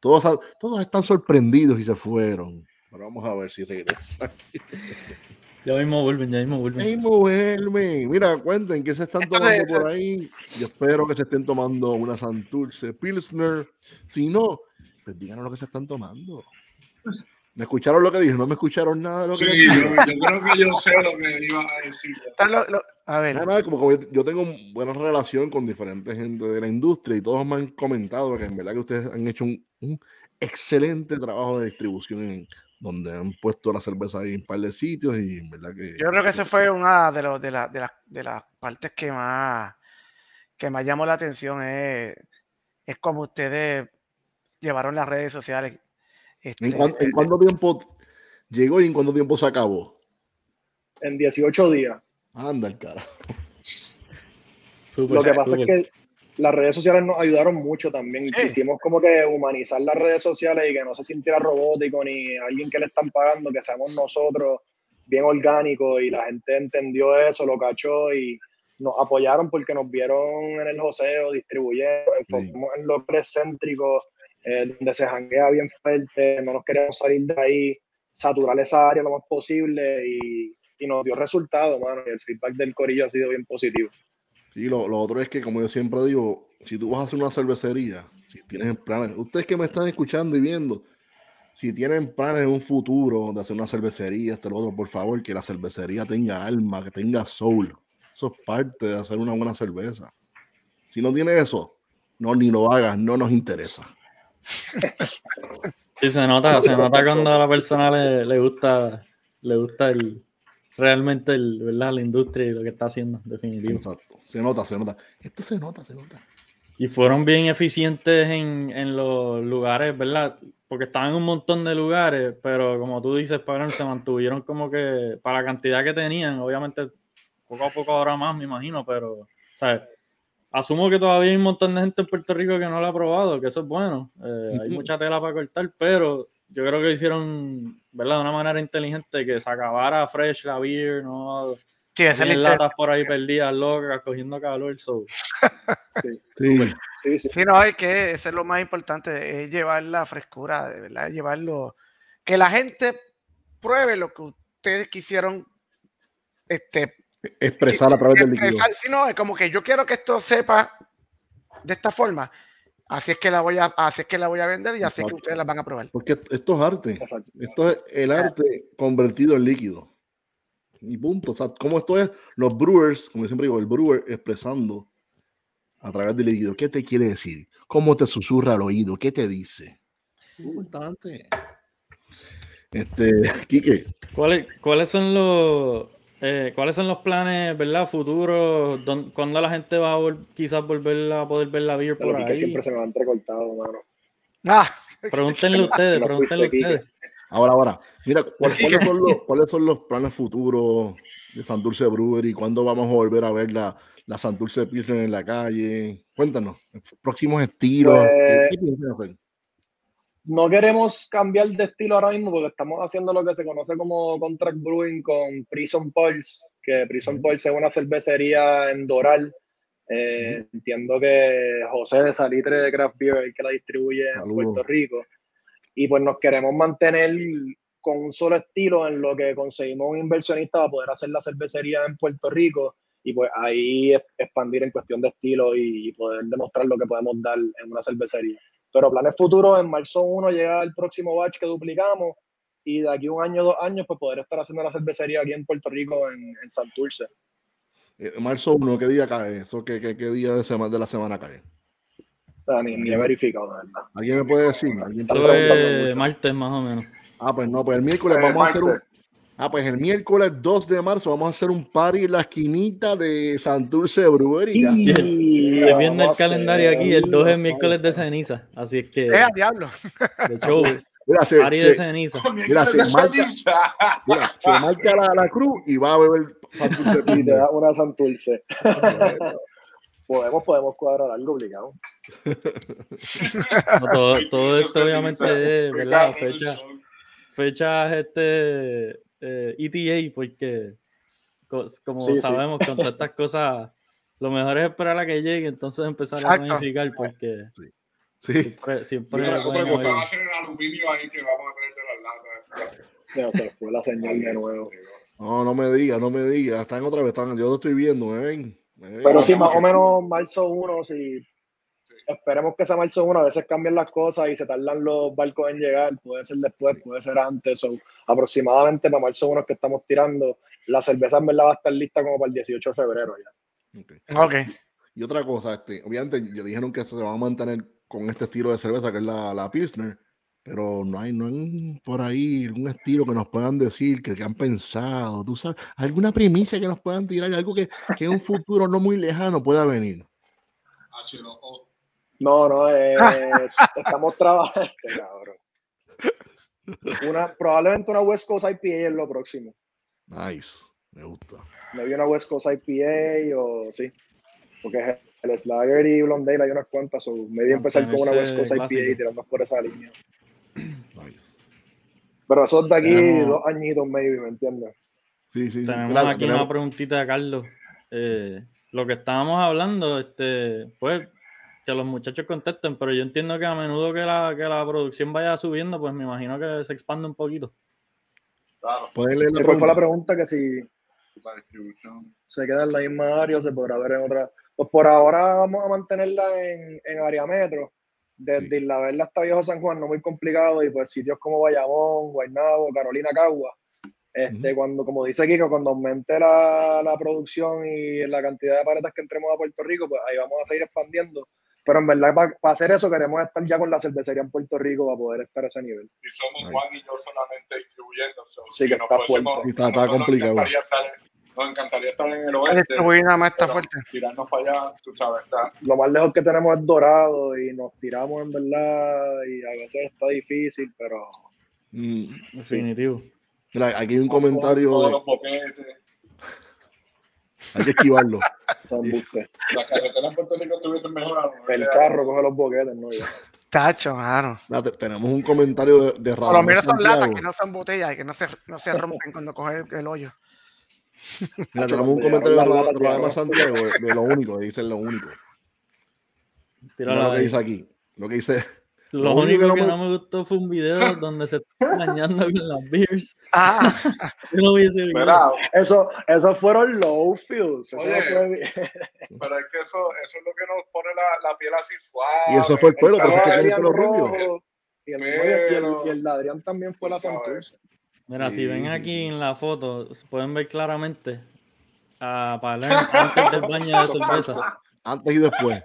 Todos, todos están sorprendidos y se fueron. Pero vamos a ver si regresan. ya mismo vuelven, ya mismo vuelven. Ey, mujerme. Mira, cuenten qué se están tomando por ahí. Yo espero que se estén tomando una Santurce Pilsner. Si no, pues díganos lo que se están tomando. ¿Me escucharon lo que dije? ¿No me escucharon nada de lo que Sí, les yo, creo que yo sé lo que iba a decir. Están lo- lo- a ver, Nada, como que yo tengo buena relación con diferentes gente de la industria y todos me han comentado que en verdad que ustedes han hecho un, un excelente trabajo de distribución en donde han puesto la cerveza ahí en un par de sitios y en verdad que yo creo que esa fue una de, los, de, la- de, la- de las partes que más, que más llamó la atención. Es, es como ustedes llevaron las redes sociales. Este, ¿En, cuán- en cuánto tiempo llegó y en cuánto tiempo se acabó? En 18 días. Anda el cara. Lo que pasa es que las redes sociales nos ayudaron mucho también. Sí. Quisimos como que humanizar las redes sociales y que no se sintiera robótico ni alguien que le están pagando, que seamos nosotros bien orgánicos y la gente entendió eso, lo cachó y nos apoyaron porque nos vieron en el joseo, distribuyendo, enfocamos en locales céntricos, eh, donde se janguea bien fuerte, no nos queríamos salir de ahí, saturar esa área lo más posible y, y nos dio resultado, mano. Y el feedback del corillo ha sido bien positivo. Sí, lo, lo otro es que, como yo siempre digo, si tú vas a hacer una cervecería, si tienes planes, ustedes que me están escuchando y viendo, si tienen planes en un futuro de hacer una cervecería, esto, lo otro, por favor, que la cervecería tenga alma, que tenga soul. Eso es parte de hacer una buena cerveza. Si no tiene eso, no, ni lo hagas, no nos interesa. Sí, se nota, se nota cuando a la persona le, le gusta, le gusta el realmente el, ¿verdad? la industria y lo que está haciendo, definitivo. Exacto. Se nota, se nota. Esto se nota, se nota. Y fueron bien eficientes en, en los lugares, ¿verdad? Porque estaban en un montón de lugares, pero como tú dices, Pablo, se mantuvieron como que para la cantidad que tenían, obviamente poco a poco ahora más, me imagino, pero, ¿sabes? Asumo que todavía hay un montón de gente en Puerto Rico que no lo ha probado, que eso es bueno. Eh, hay Ujú. mucha tela para cortar, pero yo creo que hicieron, ¿verdad? De una manera inteligente que se acabara fresh la beer, no sí, esa latas por ahí perdidas, locas, cogiendo calor. So. Sí. Sí, sí. Sí, no, es que eso es lo más importante, es llevar la frescura, de verdad, llevarlo, que la gente pruebe lo que ustedes quisieron este, Expresar a través del líquido. expresar. Sí, no, es como que yo quiero que esto sepa de esta forma, así es que la voy a, así es que la voy a vender y así es que Exacto. ustedes la van a probar. Porque esto es arte. Exacto. Esto es el arte convertido en líquido. Y punto. O sea, como esto es los brewers, como siempre digo, el brewer expresando a través del líquido. ¿Qué te quiere decir? ¿Cómo te susurra al oído? ¿Qué te dice? Importante. Este, Quique, ¿Cuáles, ¿Cuáles son los eh, cuáles son los planes, verdad, futuros? ¿Dón- ¿Cuándo la gente va a vol- quizás volver a poder ver la beer por ahí? siempre se me va entrecortado, mano. Ah, Pregúntenle ustedes, pregúntenle ustedes. ahora, ahora, mira, ¿cuál- ¿cuáles son, los, cuáles son los planes futuros de Santurce Brewery? ¿Cuándo vamos a volver a ver la, la Santurce Pilsner en la calle? Cuéntanos, próximos estilos. Pues- ¿qué- qué? No queremos cambiar de estilo ahora mismo porque estamos haciendo lo que se conoce como contract brewing con Prison Pulse, que Prison Pulse es una cervecería en Doral. Eh, Entiendo que José de Salitre de Craft Beer es el que la distribuye en. Puerto Rico. Y pues nos queremos mantener con un solo estilo en lo que conseguimos un inversionista para poder hacer la cervecería en Puerto Rico y pues ahí expandir en cuestión de estilo y poder demostrar lo que podemos dar en una cervecería. Pero planes futuros, en marzo 1 llega el próximo batch que duplicamos y de aquí un año, dos años, pues poder estar haciendo la cervecería aquí en Puerto Rico, en, en Santurce. Eh, marzo 1, ¿qué día cae eso? ¿Qué, qué, qué día de, semana, de la semana cae? O sea, ni, ni he verificado, verdad. ¿Alguien me puede decir? ¿Alguien es mucho. martes más o menos. Ah, pues no, pues el miércoles Eh, vamos a hacer un... Ah, pues el miércoles 2 de marzo vamos a hacer un party en la esquinita de Santurce Brewery. Y Estoy viendo el calendario aquí, el 2 es miércoles de ceniza, así es que eh, diablo. de show, Mira, se, party de ceniza. Mira, se marca- mira, se marca la, la cruz y va a beber Santurce Y te da una Santurce. podemos, podemos cuadrar algo obligado. No, todo, todo esto obviamente es, ¿verdad? Fecha, fechas este eh, ETA, porque co- como Sí, sí. sabemos con todas estas cosas, lo mejor es esperar a que llegue, entonces empezar a Exacto. planificar, porque Sí. siempre, siempre Otra- pueden otra cosa. va a ser el aluminio ahí que vamos a tener de las latas. Se fue la señal de nuevo. No, no me diga, no me diga. Están otra vez, están, yo lo estoy viendo, ¿me ven? ¿Me ven? Pero sí, Vamos más o a- menos marzo 1, si esperemos que sea marzo 1, a veces cambian las cosas y se tardan los barcos en llegar, puede ser después, puede ser antes, o aproximadamente para marzo 1 que estamos tirando, la cerveza en verdad va a estar lista como para el 18 de febrero ya. Ok. Ok. Y otra cosa, este, obviamente ya dijeron que se va a mantener con este estilo de cerveza que es la, la Pilsner, pero no hay, no hay por ahí un estilo que nos puedan decir, que, que han pensado, tú sabes, alguna primicia que nos puedan tirar, algo que, que en un futuro no muy lejano pueda venir. H2O. No, no, eh, estamos trabajando, este cabrón. Una, probablemente una West Coast IPA es lo próximo. Nice, me gusta. Me vi una West Coast IPA o sí, porque el Slager y Blondale hay unas cuantas, o me vi empezar con una West Coast IPA y tirarnos por esa línea. Nice. Pero eso es de aquí Tenemos- dos añitos, maybe, ¿me entiendes? Sí, sí. Tenemos aquí tenemos- una preguntita de Carlos. Eh, lo que estábamos hablando, este, pues que los muchachos contesten, pero yo entiendo que a menudo que la, que la producción vaya subiendo, pues me imagino que se expande un poquito. Claro, ¿Pueden leer la ¿Y ¿Cuál fue la pregunta? Que si la distribución. se queda en la misma área o se podrá ver en otra. Pues por ahora vamos a mantenerla en, en área metro. Desde Sí. Isla Verde hasta Viejo San Juan, no muy complicado, y pues sitios como Bayamón, Guaynabo, Carolina, Cagua. Este, cuando, como dice Kiko, cuando aumente la, la producción y la cantidad de paletas que entremos a Puerto Rico, pues ahí vamos a seguir expandiendo. Pero en verdad, para hacer eso, queremos estar ya con la cervecería en Puerto Rico para poder estar a ese nivel. Y somos Nice. Juan y yo solamente distribuyendo. so, Sí, que está fuerte. Está- complicado. Nos encantaría, estar, en- nos encantaría estar en el oeste. distribuir nada más está fuerte. Tirarnos para allá, tú sabes, está. Lo más lejos que tenemos es Dorado y nos tiramos en verdad y a veces está difícil, pero Mm, Definitivo. Mira, aquí hay un comentario Todos de. los boquetes. Hay que esquivarlo. son embustes. Las carreteras en Puerto Rico. El carro coge los boquetes, ¿no? Tacho, mano. Mira, te- tenemos un comentario de, de Por lo menos son latas que no son botellas y que no se, no se rompen cuando coge el, el hoyo. Mira, tenemos un comentario de llegaron las Ra- latas, Radamés llegaron. Santiago de, de lo único, dice lo único. Mira lo que dice aquí. Lo que dice. Lo, Lo único único que que no me- gustó fue un video donde se está engañando con las beers. Ah, Yo no vi ese video. Mira, Eso, esos fueron low Oye. bien. pero es que eso, eso es lo que nos pone la, la piel así suave. Y eso fue el pelo, El pero es que tiene Adrián pelo rubio. rojo y el, Pero- y el- y el de Adrián también fue la. Santurce. Mira, si ven aquí en la foto, pueden ver claramente a Palermo antes del baño de Eso cerveza. Antes y después.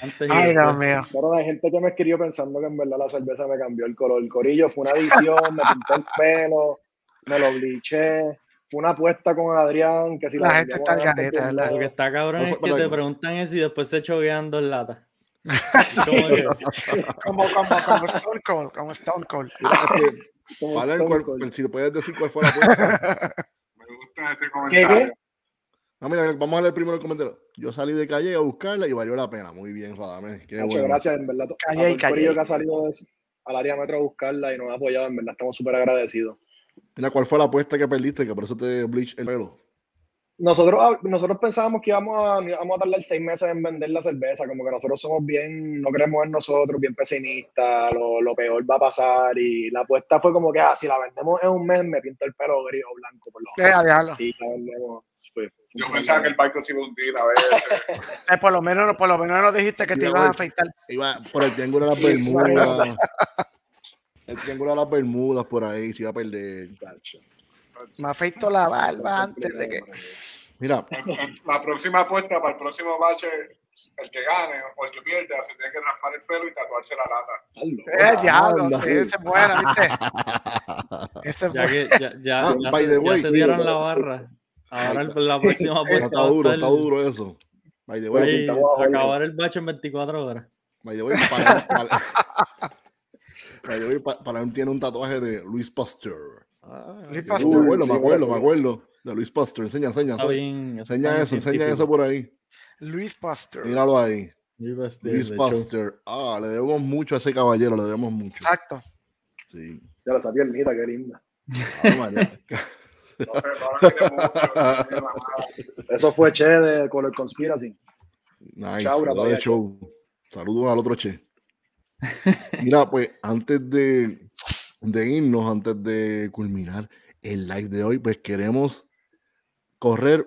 Antes Ay, Dios mío. Pero hay gente que me escribió pensando que en verdad la cerveza me cambió el color. El corillo fue una adición, me pinté el pelo, me lo bliché. Fue una apuesta con Adrián que si La la, gente está un ¿verdad? Lo que está cabrón No es que te preguntan eso y después se choquean dos latas. Como Como, como, como Stone Cold, como Stone Cold. Mira, como Stone Cold. si le puedes decir cuál fue la apuesta. Me gusta ese ¿Qué, comentario. qué? No, mira, vamos a leer primero el comentario. Yo salí de calle a buscarla y valió la pena. Muy bien, Radamés. Qué Nacho, bueno. gracias, en verdad. Calle y el calle. que ha salido de- al área metro a buscarla y nos ha apoyado, en verdad estamos súper agradecidos. Mira, ¿cuál fue la apuesta que perdiste? Que por eso te bleach el pelo. Nosotros, nosotros pensábamos que íbamos a, íbamos a tardar seis meses en vender la cerveza, como que nosotros somos bien, no creemos en nosotros, bien pesimistas, lo, lo peor va a pasar y la apuesta fue como que, ah, si la vendemos en un mes me pinto el pelo gris o blanco por lo a diablo. Y la vendemos. pues, Yo pensaba que el barco se iba a hundir a veces. Eh, por lo menos, por lo menos nos dijiste que te ibas a afeitar. Iba por el triángulo de las Bermudas. El triángulo de las Bermudas por ahí, se iba a perder. Me afeito la barba antes de que. Mira, La próxima apuesta para el próximo bache, el que gane o el que pierda, se tiene que raspar el pelo y tatuarse la lata. Eh, diablo, sí, esa es buena, ¿viste? Esa es ya buena. que ya, ya, Ah, ya se, ya dieron la barra. Ahora el- la próxima apuesta está duro, está duro eso. By the way, acabar el bache en 24 horas. by the way, para, para, by the way, pa- para él tiene un tatuaje de Luis Pasteur. Ah, Luis me Pasteur. acuerdo, me acuerdo, bueno. me acuerdo. De Luis Pasteur. Enseña, enseña, Está enseña. bien. Enseña está eso, enseña eso por ahí. Luis Pastor. Míralo ahí. Luis. Pasteur. Ah, le debemos mucho a ese caballero, le debemos mucho. Exacto. Sí. Ya esa piernita, qué linda. Ah, la. Eso fue Che de Color Conspiracy. Nice, Chau, saludos Rafael. de show. Saludos al otro che. Mira, pues antes de, de irnos, antes de culminar el live de hoy, pues queremos correr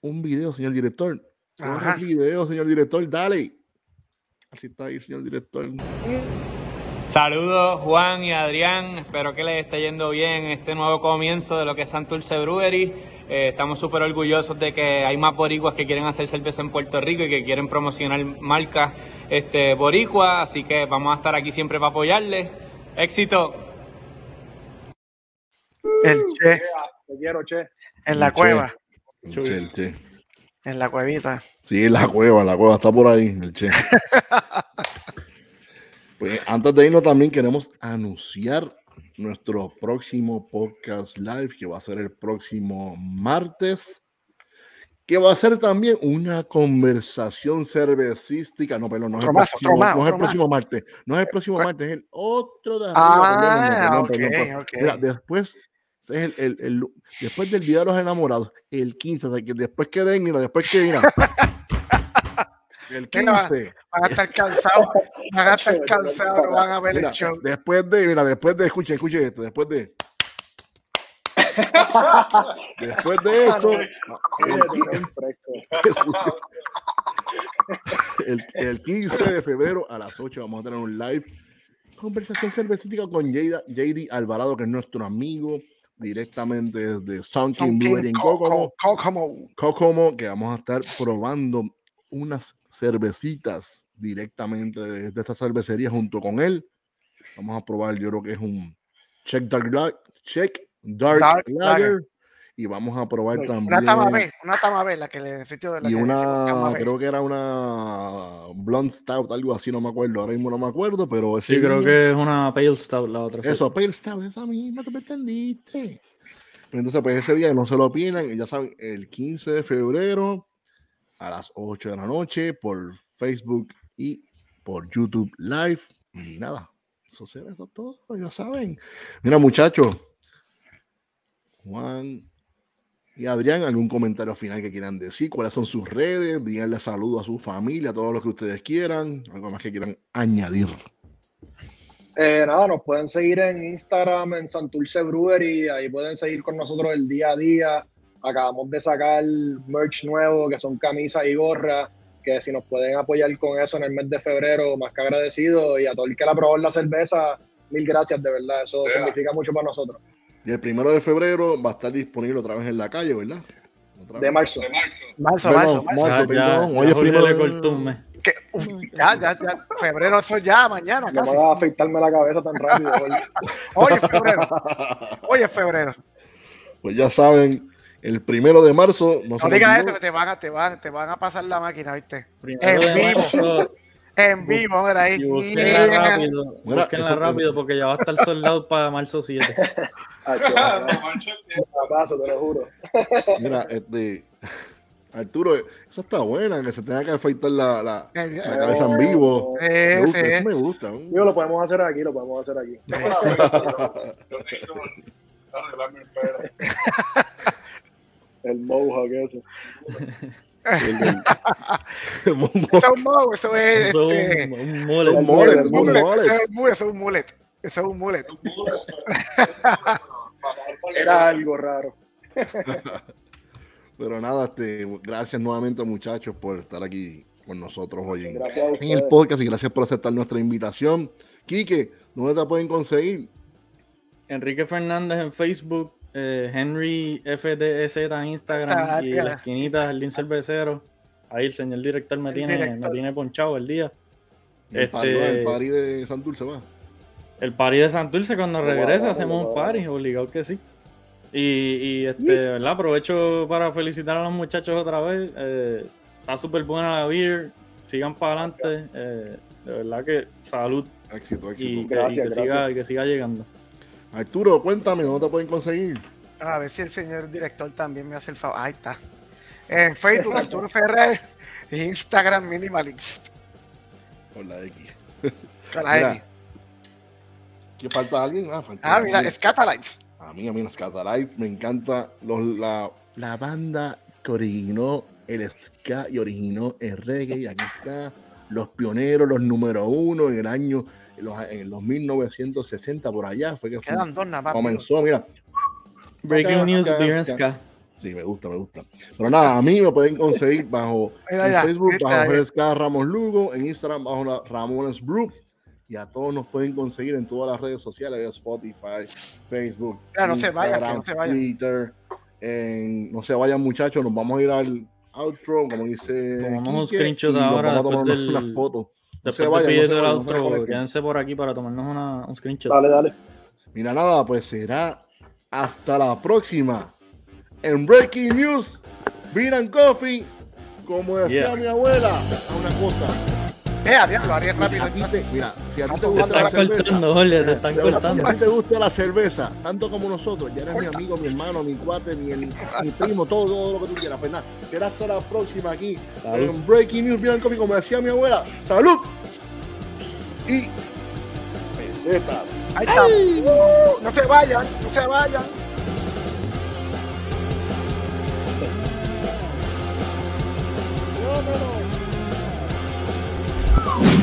un video, señor director. Corre el video, señor director, dale. Así está ahí, señor director. Saludos Juan y Adrián, espero que les esté yendo bien este nuevo comienzo de lo que es Santurce Brewery. Eh, estamos súper orgullosos de que hay más boricuas que quieren hacer cerveza en Puerto Rico y que quieren promocionar marcas este, boricuas, así que vamos a estar aquí siempre para apoyarles. Éxito. El Che Te quiero, Che. En la cueva. El che, el che. En la cuevita. Sí, en la cueva, la cueva está por ahí, el che. Pues antes de irnos también queremos anunciar nuestro próximo podcast live que va a ser el próximo martes, que va a ser también una conversación cervecística. No, perdón, no es el próximo, más, no es el próximo martes, no es el próximo martes, es el otro de arriba. Ah, perdón, perdón, perdón, perdón. ok, ok. Mira, después es el, el- el- después del día de los enamorados, el 15, o sea, que después que den, mira, después que mira, el Mira, 15, Van a estar cansados. Van a estar cansados. No van a ver mira, el show. después de, mira, después de, escuchen, escuchen esto, después de, después de eso, el. El, el 15 de febrero a las 8 vamos a tener un live conversación cervecítica con Jada- JD Alvarado, que es nuestro amigo directamente desde Sound King Brewery en Kokomo. Kokomo. Kokomo, que vamos a estar probando unas cervecitas directamente de, de esta cervecería junto con él. Vamos a probar, yo creo que es un Check Dark, Check Dark, Dark Lager. Lager. Y vamos a probar Nice. también. Una tamabé, una tamabé, la que le sitio de la Y que una, creo que era una Blonde Stout, algo así, no me acuerdo, ahora mismo no me acuerdo, pero ese Sí, creo que es una Pale Stout la otra. sí. Eso, Pale Stout, esa misma que me entendiste. Pero Entonces, pues ese día no se lo pierdan, ya saben, el 15 de febrero a las 8 de la noche por Facebook y por YouTube Live. Y nada, eso será eso todo, ya saben. Mira, muchachos, Juan y Adrián, ¿algún comentario final que quieran decir? ¿Cuáles son sus redes? Díganle saludos a su familia, a todo lo que ustedes quieran. Algo más que quieran añadir. Eh, nada, nos pueden seguir en Instagram, en Santurce Brewery, ahí pueden seguir con nosotros el día a día. Acabamos de sacar merch nuevo, que son camisas y gorras, que si nos pueden apoyar con eso en el mes de febrero, más que agradecido. Y a todo el que la probó la cerveza, mil gracias, de verdad, eso Yeah. significa mucho para nosotros. Y el primero de febrero va a estar disponible otra vez en la calle, ¿verdad? otra De marzo. De marzo. Marzo, marzo, marzo. marzo, Ya, ya, perdón. ya Hoy es primero le de- cortó un mes. Que, uf, ya, ya, ya. Febrero, eso ya, mañana No me hagas afeitarme la cabeza tan rápido. Hoy es febrero. Hoy es febrero. Pues ya saben, el primero de marzo. No, No digas eso, que te van, a, te, van, te van a pasar la máquina, ¿viste? Primero En vivo. marzo, En vivo, mira ahí. y búsquenla rápido. Búsquenla rápido porque ya va a estar soldado para marzo 7. Mancho, tío. paso, te lo juro. Mira, este. Arturo, esa está buena, que se tenga que afeitar la, la, Eh, la cabeza en vivo. Sí, Me gusta, eso me gusta. Digo, lo podemos hacer aquí, lo podemos hacer aquí. Yo el mohawk ese. El- Eso un mo, eso es. Eso este, es un, un. Un mullet, Un un mullet, mullet. Eso es un mullet, eso es un mullet. Era algo raro. Pero nada, este, gracias nuevamente muchachos por estar aquí con nosotros hoy en, el podcast y gracias por aceptar nuestra invitación. Quique, ¿dónde te pueden conseguir? Enrique Fernández en Facebook, eh, Henry FDZ en Instagram Ah, y la esquinita, el cervecero. Ahí el señor director me El tiene, director. me tiene ponchado el día. El, Este- padre, el padre de Santurce va. El party de Santurce cuando regrese abajo, hacemos un party, obligado que sí. Y, y este, ¿verdad? Aprovecho para felicitar a los muchachos otra vez. eh, está súper buena la beer. Sigan para adelante. eh, de verdad que salud Éxito, éxito. y que, Gracias, y que gracias. siga, y que siga llegando. Arturo, cuéntame, ¿dónde te pueden conseguir? A ver si el señor director también me hace el favor. Ahí está. En Facebook, Arturo Ferrer. Instagram, Minimalist. Por la X. Con la Mira, N. ¿Qué falta alguien? Ah, falta Ah, mira. Scatalites. A mí, a mí, las Catalites, me encanta los, la, la banda que originó el ska y originó el reggae. Y aquí está, los pioneros, los número uno en el año, en los, en los 1960 por allá. Fue que fue- Quedan más. comenzó, mira. Breaking news, beer ska. Sí, me gusta, me gusta. Pero nada, a mí me pueden conseguir bajo en Facebook, bajo. FSK Ramos Lugo, en Instagram bajo la Ramones Brew. Y a todos nos pueden conseguir en todas las redes sociales Spotify, Facebook, Mira, no se vayan, que Instagram, no se vayan. Twitter. En- no se vayan, muchachos, nos vamos a ir al outro, como dice. Tomamos un Quique, screenshot y nos ahora vamos a tomar del- unas fotos. No se Después vayan, no se vayan, no se outro, quédense por aquí para tomarnos una, un screenshot. Dale, dale. Mira, nada, pues será hasta la próxima. En Breaking News, Beer and Coffee, como decía Yeah. mi abuela, a una cosa. Eh, diablo, Ariel rápido. A ti te, mira, si a ti te gusta la cerveza. Si a ti te gusta la cerveza, tanto como nosotros, ya eres mi amigo, mi hermano, mi cuate, mi, primo, todo, todo lo que tú quieras. Pues Fernández, será hasta la próxima aquí en Breaking News Blanco, como decía mi abuela. ¡Salud! Y pesetas. Ahí está. No se vayan, no se vayan. No, no, no. you